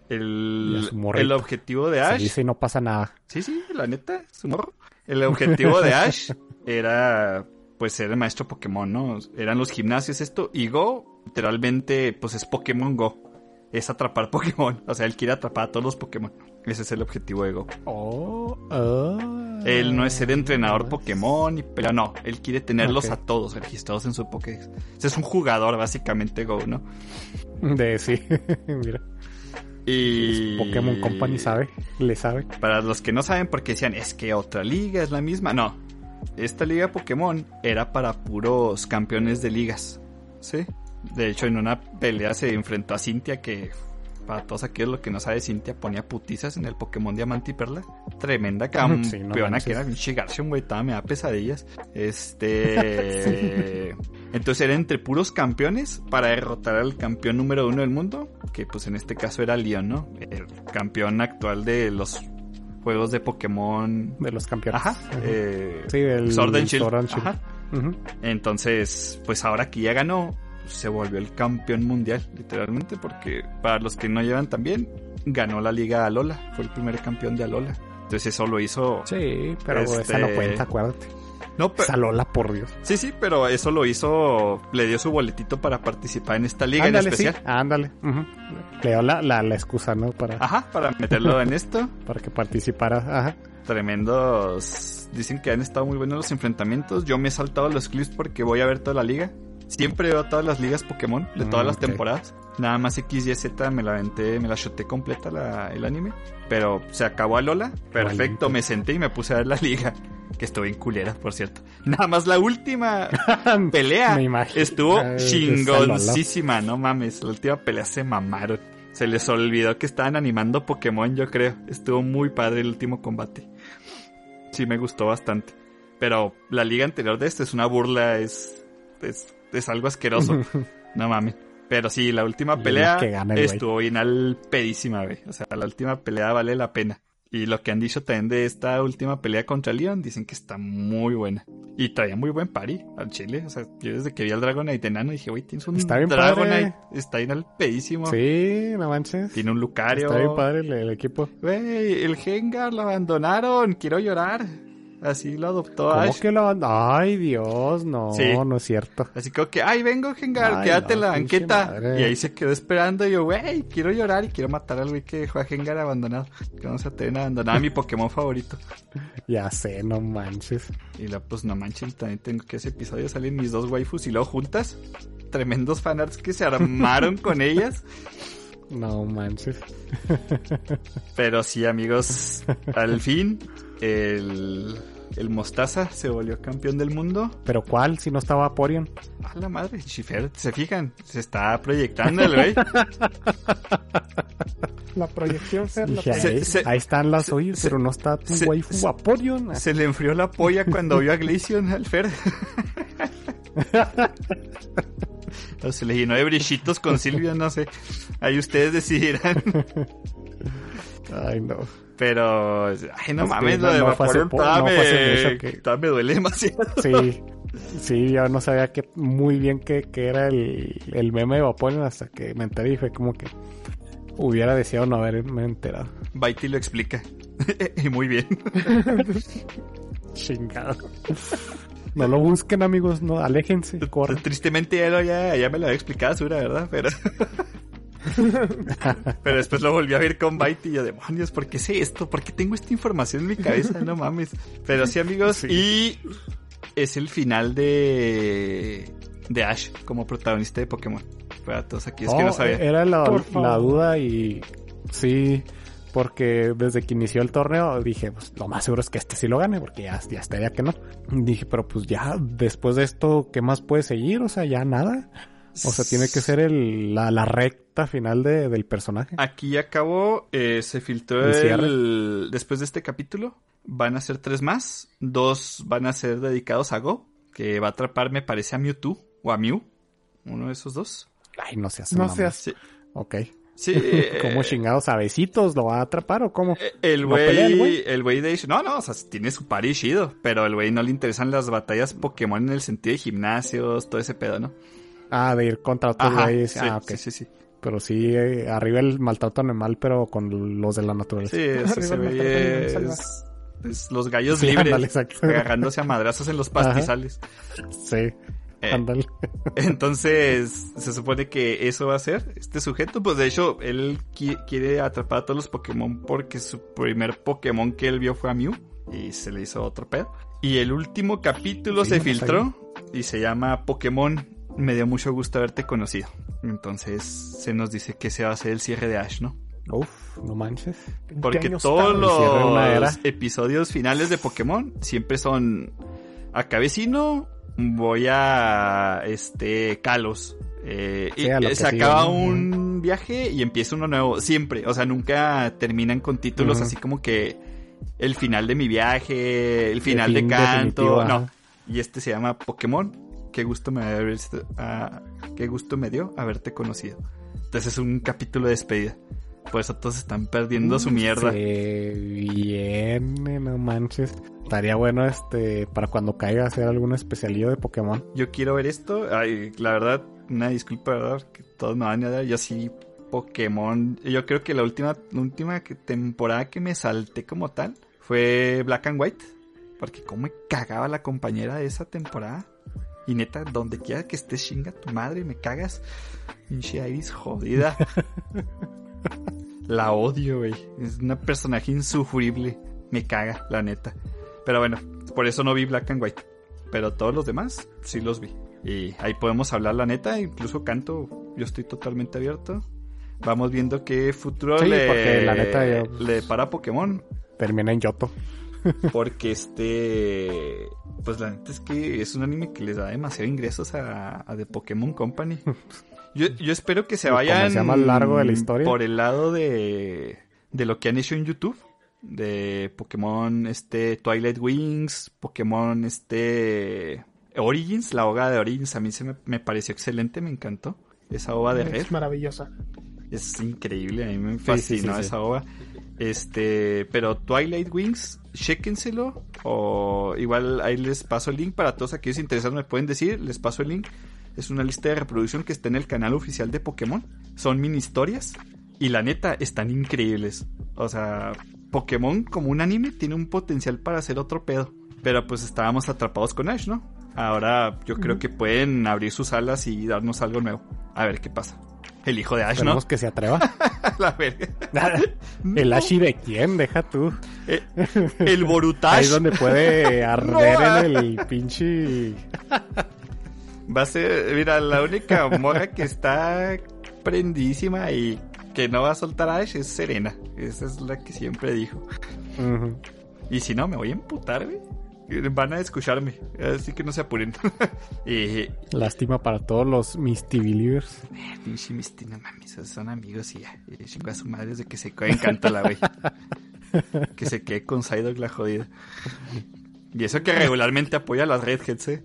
El, el objetivo de Se Ash dice y no pasa nada. Sí, sí, la neta, su morro. El objetivo de Ash era, pues, ser el maestro Pokémon, ¿no? Eran los gimnasios esto. Y Go, literalmente, pues, es Pokémon Go. Es atrapar Pokémon. O sea, él quiere atrapar a todos los Pokémon. Ese es el objetivo de Go. Oh, ah. Él no es ser entrenador Pokémon, y- pero no. Él quiere tenerlos a todos registrados en su Pokédex. Es un jugador, básicamente, Go, ¿no? De sí. Mira. Y... Pokémon Company sabe. Le sabe. Para los que no saben, porque decían, es que otra liga es la misma. No, esta liga Pokémon era para puros campeones de ligas. ¿Sí? De hecho, en una pelea se enfrentó a Cintia, que para todos aquellos lo que no sabe, Cintia ponía putizas en el Pokémon Diamante y Perla. Tremenda campeona Sí, no que era pinche Garchomp, güey, me da pesadillas. Este. Entonces era entre puros campeones para derrotar al campeón número uno del mundo, que pues en este caso era Leon, ¿no? El campeón actual de los juegos de Pokémon. De los campeones. Ajá. Eh, sí, del Sword and Shield. Sword and Shield. Ajá. Entonces, pues ahora que ya ganó, se volvió el campeón mundial, literalmente, porque para los que no llevan también, ganó la liga Alola, fue el primer campeón de Alola. Entonces eso lo hizo... Sí, pero Este- esa no cuenta, acuérdate. No, pero... Esa Lola, por Dios. Sí, sí, pero eso lo hizo, le dio su boletito para participar en esta liga ándale, en sí, especial. ándale. ujú. Le dio la, la, la excusa, ¿no? Para, Ajá, para meterlo en esto. para que participara. Ajá. Tremendos. Dicen que han estado muy buenos los enfrentamientos. Yo me he saltado los clips porque voy a ver toda la liga. Siempre veo todas las ligas Pokémon de todas Mm, las temporadas. Nada más X, Y, Z me la aventé, me la shoté completa la- el anime. Pero se acabó a Lola. Perfecto, me senté y me puse a ver la liga. Que estuvo en culera, por cierto. Nada más la última pelea Me estuvo Ay, chingoncísima, no mames. La última pelea se mamaron. Se les olvidó que estaban animando Pokémon, yo creo. Estuvo muy padre el último combate. Sí, me gustó bastante. Pero la liga anterior de este es una burla, es, es, es algo asqueroso. no mames. Pero sí, la última pelea gana estuvo bien al pedísima, güey. O sea, la última pelea vale la pena. Y lo que han dicho también de esta última pelea contra Leon, dicen que está muy buena. Y traía muy buen pari al chile. O sea, yo desde que vi al Dragonite enano dije, güey, tienes un Está bien Dragonite. padre. Está bien al pedísimo. Sí, no manches. Tiene un Lucario. Está bien padre el, el equipo. Güey, el Gengar lo abandonaron. Quiero llorar. Así lo adoptó ¿Cómo Ash. que lo Ay, Dios, no, Sí. no es cierto. Así como que, ay, vengo, Gengar, Ay, quédate en no, la banqueta. Y ahí se quedó esperando. Y yo, güey, quiero llorar y quiero matar al güey que dejó a Gengar abandonado. Que vamos a tener abandonado a mi Pokémon favorito. Ya sé, no manches. Y luego, pues no manchen, también tengo que ese episodio salen mis dos waifus y luego juntas. Tremendos fanarts que se armaron con ellas. No manches. Pero sí, amigos, al fin, el, el Mostaza se volvió campeón del mundo. ¿Pero cuál? Si no estaba Porion. A la madre, Chifer, ¿se fijan? Se está proyectando el güey. La proyección, Fer, la ahí, proyección. se- ahí están las se- se- pero no está tu se- waifu se- a Porion. Se le enfrió la polla cuando vio a Glaceon al Fer. O se le llenó de brillitos con Silvia, no sé. Ahí ustedes decidirán. Ay, no. Pero, ay, no Es mames, no- lo de no fue hace Vaporeon no me, que- me duele demasiado. Sí, sí, yo no sabía que muy bien que, que era el, el meme de Vaporeon hasta que me enteré y fue como que hubiera deseado no haberme enterado. Baiti lo explica. y muy bien. Chingado. No lo busquen, amigos, no, aléjense, corran. Tristemente ya, ya, ya me lo había explicado, Sura, ¿verdad? Pero... Pero después lo volví a ver con Baiti y yo, demonios, ¿por qué sé esto? ¿Por qué tengo esta información en mi cabeza? No mames. Pero sí, amigos, Sí. y es el final de de Ash como protagonista de Pokémon. Para todos aquí es que Oh, no sabía. Era la, duda y sí, porque desde que inició el torneo dije, pues lo más seguro es que este sí lo gane, porque ya, ya estaría que no. Dije, pero pues ya después de esto, ¿qué más puede seguir? O sea, ya nada. O sea, tiene que ser el, la, la recta final de- del personaje. Aquí acabó, eh, se filtró El el... Después de este capítulo, van a ser tres más. Dos van a ser dedicados a Go, que va a atrapar, me parece, a Mewtwo o a Mew. Uno de esos dos. Ay, no seas No seas- Sí. Ok. Sí. ¿Cómo eh, chingados a besitos lo va a atrapar o cómo? eh, El ¿No pelea el güey, el güey de no, no, o sea, tiene su party chido, pero el güey no le interesan las batallas Pokémon en el sentido de gimnasios, todo ese pedo, ¿no? Ah, de ir contra otros Ajá, güeyes. sí, ah, ok. sí, sí, sí. Pero sí, eh, arriba el maltrato animal, pero con los de la naturaleza. Sí, güey maltrato animal es, es los gallos Sí, libres ándale, agarrándose a madrazos en los pastizales. Sí, Eh, ándale. Entonces, se supone que eso va a ser este sujeto. Pues de hecho, él qui- quiere atrapar a todos los Pokémon porque su primer Pokémon que él vio fue a Mew y se le hizo otro pedo. Y el último capítulo Sí, se filtró y se llama Pokémon. Me dio mucho gusto haberte conocido. Entonces, se nos dice que se va a hacer el cierre de Ash, ¿no? Uf, no manches. ¿En qué Porque todos los episodios finales de Pokémon siempre son acá vecino, voy a este Kalos. Eh, a y que se sigue, acaba un viaje y empieza uno nuevo, siempre. O sea, nunca terminan con títulos así como que el final de mi viaje, el final de fin canto. definitivo, No. Y este se llama Pokémon. Qué gusto me haber- ah, qué gusto me dio haberte conocido. Entonces es un capítulo de despedida. Por eso todos están perdiendo su mierda. Se viene, no manches. Estaría bueno este para cuando caiga hacer algún especialillo de Pokémon. Yo quiero ver esto. Ay, la verdad, una disculpa, ¿verdad? Que todos me van a dar. Yo sí, Pokémon. Yo creo que la última, la última temporada que me salté como tal fue Black and White. Porque cómo me cagaba la compañera de esa temporada. Y neta, donde quiera que estés, chinga tu madre, me cagas. Pinche Iris jodida. la odio, güey. Es una personaje insufrible. Me caga, la neta. Pero bueno, por eso no vi Black and White. Pero todos los demás sí los vi. Y ahí podemos hablar la neta, incluso canto, yo estoy totalmente abierto. Vamos viendo qué futuro Sí, le, porque la neta yo- le para Pokémon. Termina en Yoto. Porque este. Pues la neta es que es un anime que les da demasiado ingresos a, a The Pokémon Company. Yo, yo espero que se vayan comercial más largo de la historia. por el lado de, de lo que han hecho en YouTube. De Pokémon este Twilight Wings, Pokémon este Origins, la hoga de Origins a mí se me, me pareció excelente, me encantó. Esa ova de Red Es maravillosa. es increíble, a mí me sí, fascinó sí, sí. esa ova. Este, pero Twilight Wings, chéquenselo. O igual ahí les paso el link para todos aquellos interesados, me pueden decir, les paso el link. Es una lista de reproducción que está en el canal oficial de Pokémon. Son mini historias. Y la neta, están increíbles. O sea, Pokémon como un anime tiene un potencial para hacer otro pedo. Pero pues estábamos atrapados con Ash, ¿no? Ahora yo creo que pueden abrir sus alas y darnos algo nuevo. A ver qué pasa. El hijo de Ash, ¿no? Esperemos que se atreva. La verga. ¿El Ashi de quién? Deja tú. Eh, El Ahí Borutash es donde puede arder No, en el pinche... va a ser, mira, la única morra que está prendísima y que no va a soltar a Ash es Serena. Esa es la que siempre dijo. Y si no, me voy a emputar, güey. Van a escucharme, así que no se apuren. y Lástima para todos los Misty Believers. pinche Misty, no mames, son amigos y ya. Y chingo a su madre desde que se quede en Cántala, güey. que se quede con Psyduck la jodida. Y eso que regularmente apoya a las Redheads, eh.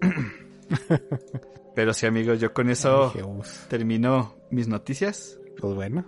Pero sí, amigos, yo con eso Ay, termino mis noticias Pues bueno,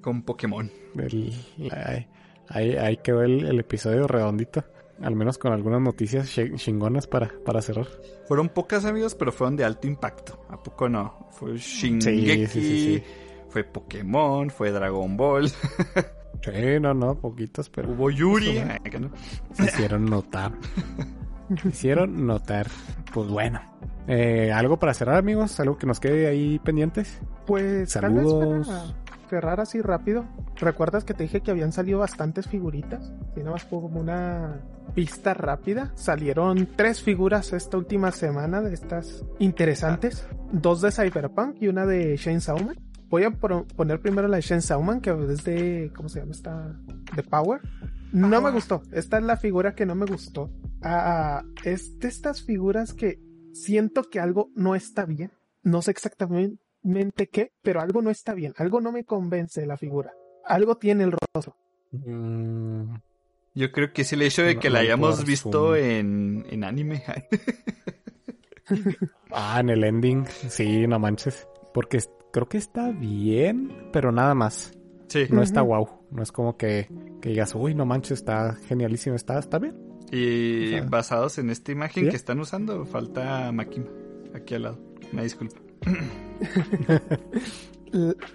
con Pokémon. el- ahí, ahí- ahí quedó el, el episodio redondito. Al menos con algunas noticias chi- chingonas para, para cerrar. Fueron pocas, amigos, pero fueron de alto impacto. ¿A poco no? Fue Shingeki, Sí, sí, sí, sí. fue Pokémon, fue Dragon Ball, Sí, no, no, poquitos, pero hubo Yuri. No. se hicieron notar. Se hicieron notar. Pues bueno. Eh, ¿Algo para cerrar, amigos? ¿Algo que nos quede ahí pendientes? Pues Saludos. tal vez para cerrar así rápido. ¿Recuerdas que te dije que habían salido bastantes figuritas? Y nada más como una pista rápida. Salieron tres figuras esta última semana de estas interesantes. Dos de Cyberpunk y una de Shane Sauman. Voy a poner primero la de Shane Sauman, que es de... ¿Cómo se llama esta? De Power. No me gustó. Esta es la figura que no me gustó. Ah, es de estas figuras que siento que algo no está bien. No sé exactamente qué, pero algo no está bien. Algo no me convence de la figura. Algo tiene el rostro. Mm, Yo creo que es el hecho de que no la hayamos visto en, en anime. Ah, en el ending. Sí, no manches. Porque creo que está bien, pero nada más. sí. No está wow. No es como que, que digas, uy, no manches, está genialísimo, está, está bien. Y O sea, basados en esta imagen ¿sí? que están usando, falta Makima. Aquí al lado. Una disculpa.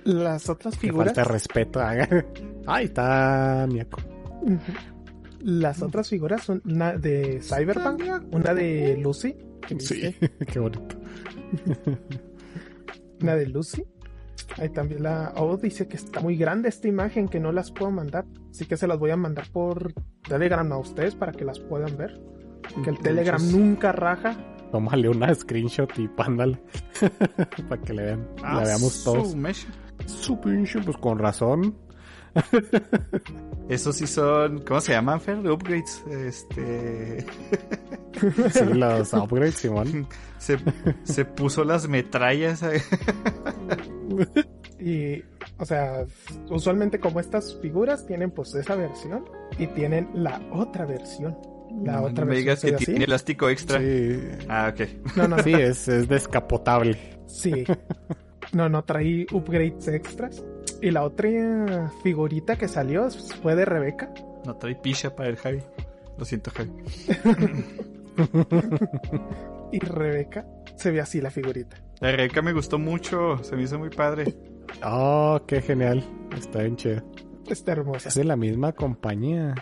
Las otras Que figuras. falta de respeto. Ay, está Miako. Ujú. Las otras figuras son una de Cyberpunk, una de Lucy, Sí, qué bonito. una de Lucy. Ahí también la O dice que está muy grande esta imagen que no las puedo mandar, así que se las voy a mandar por Telegram a ustedes para que las puedan ver. Que el Telegram nunca raja. Tómale una screenshot y pándale. Para que le vean, la Ah, veamos su todos. Su pinche, pues con razón. Esos sí son, ¿cómo se llaman, Fer? Upgrades. Este. Sí, los upgrades, Simón. Se, se puso las metrallas. Y, o sea, usualmente como estas figuras tienen pues esa versión y tienen la otra versión. La No, otra no me digas que así. tiene elástico extra. Sí, Ah, ok. No, no, sí es, es descapotable. Sí. No, no trae upgrades extras. Y la otra figurita que salió fue de Rebeca. No trae picha para el Javi. Lo siento, Javi. Y Rebeca se ve así la figurita. La Rebeca me gustó mucho. Se me hizo muy padre. Oh, qué genial. Está bien chido. Está hermosa. ¿Es de la misma compañía?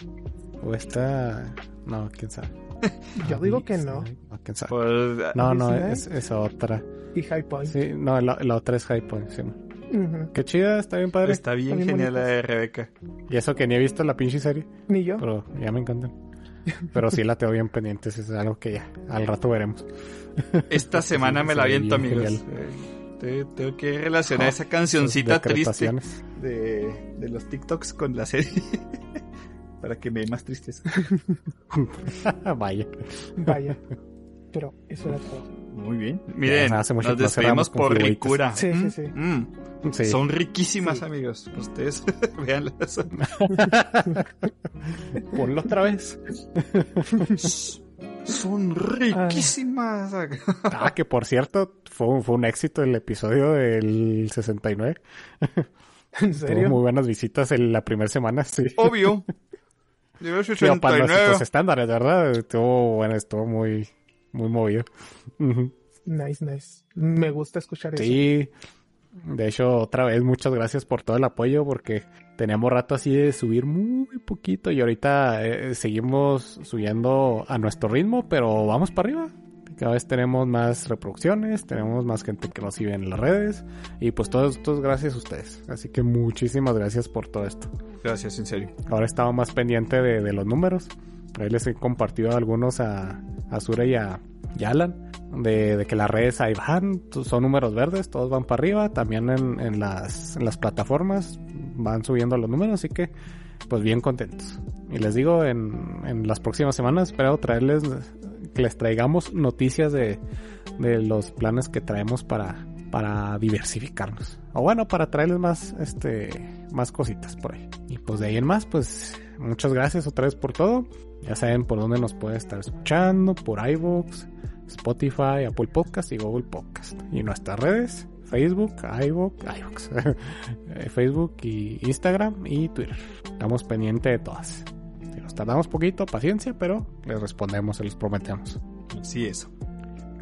¿O está...? No, quién sabe. Yo digo que no. No, quién sabe. Pues, No, no, es, es otra. Y High Point. Sí, no, la, la otra es High Point, sí. Qué chida, está bien padre. está bien Está bien genial la de Rebeca. Y eso que ni he visto la pinche serie, Ni yo. pero ya me encantan. Pero sí la tengo bien pendiente, es algo que ya al rato veremos. Esta semana me la aviento, amigos. genial. Eh, te- tengo que relacionar Oh, esa cancioncita triste de, de los TikToks con la serie. Para que me dé más tristeza. Vaya. Vaya. Pero eso era todo. Muy bien. Miren, hace mucho nos que no cerramos despedimos por figuritas. ricura. Sí, sí, sí. Mm, Sí. Son riquísimas, Sí. amigos. Ustedes veanlas. Ponlo otra vez. Son riquísimas. Ah, que por cierto, fue, un- fue un éxito el episodio del 69. ¿En Tuvo serio? muy buenas visitas en la primera semana, sí. Obvio. Digo, para 69. nuestros estándares, ¿verdad? Estuvo bueno, estuvo muy, muy movido. Nice, nice. Me gusta escuchar eso. Sí. De hecho, otra vez, muchas gracias por todo el apoyo porque teníamos rato así de subir muy poquito y ahorita eh, seguimos subiendo a nuestro ritmo, pero vamos para arriba. Cada vez tenemos más reproducciones, tenemos más gente que nos sigue en las redes y pues todo esto es gracias a ustedes. Así que muchísimas gracias por todo esto. Gracias, en serio. Ahora estaba más pendiente de, de los números. Ahí les he compartido algunos a, a Sura y a, y Alan. De, de que las redes ahí van, son números verdes, todos van para arriba. También en, en las, en las plataformas van subiendo los números, así que pues bien contentos. Y les digo, en, en las próximas semanas espero traerles, les traigamos noticias de, de los planes que traemos para, para diversificarnos. O bueno, para traerles más, este, más cositas por ahí. Y pues de ahí en más, pues muchas gracias otra vez por todo. Ya saben por dónde nos pueden estar escuchando, por iVoox, Spotify, Apple Podcast y Google Podcast. Y nuestras redes, Facebook, iVoox, iVoox, eh, Facebook y Instagram y Twitter. Estamos pendientes de todas. Si nos tardamos poquito, paciencia, pero les respondemos, se los prometemos. Sí, eso.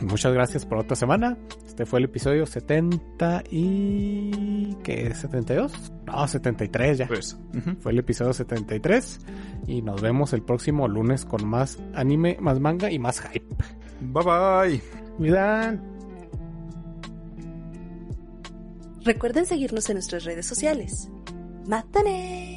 Muchas gracias por otra semana. Este fue el episodio 70 y... ¿Qué es? ¿72? No, 73 ya. Pues. ujú. Fue el episodio 73 y nos vemos el próximo lunes con más anime, más manga y más hype. Bye bye. Cuidan. Recuerden seguirnos en nuestras redes sociales. ¡Mátane!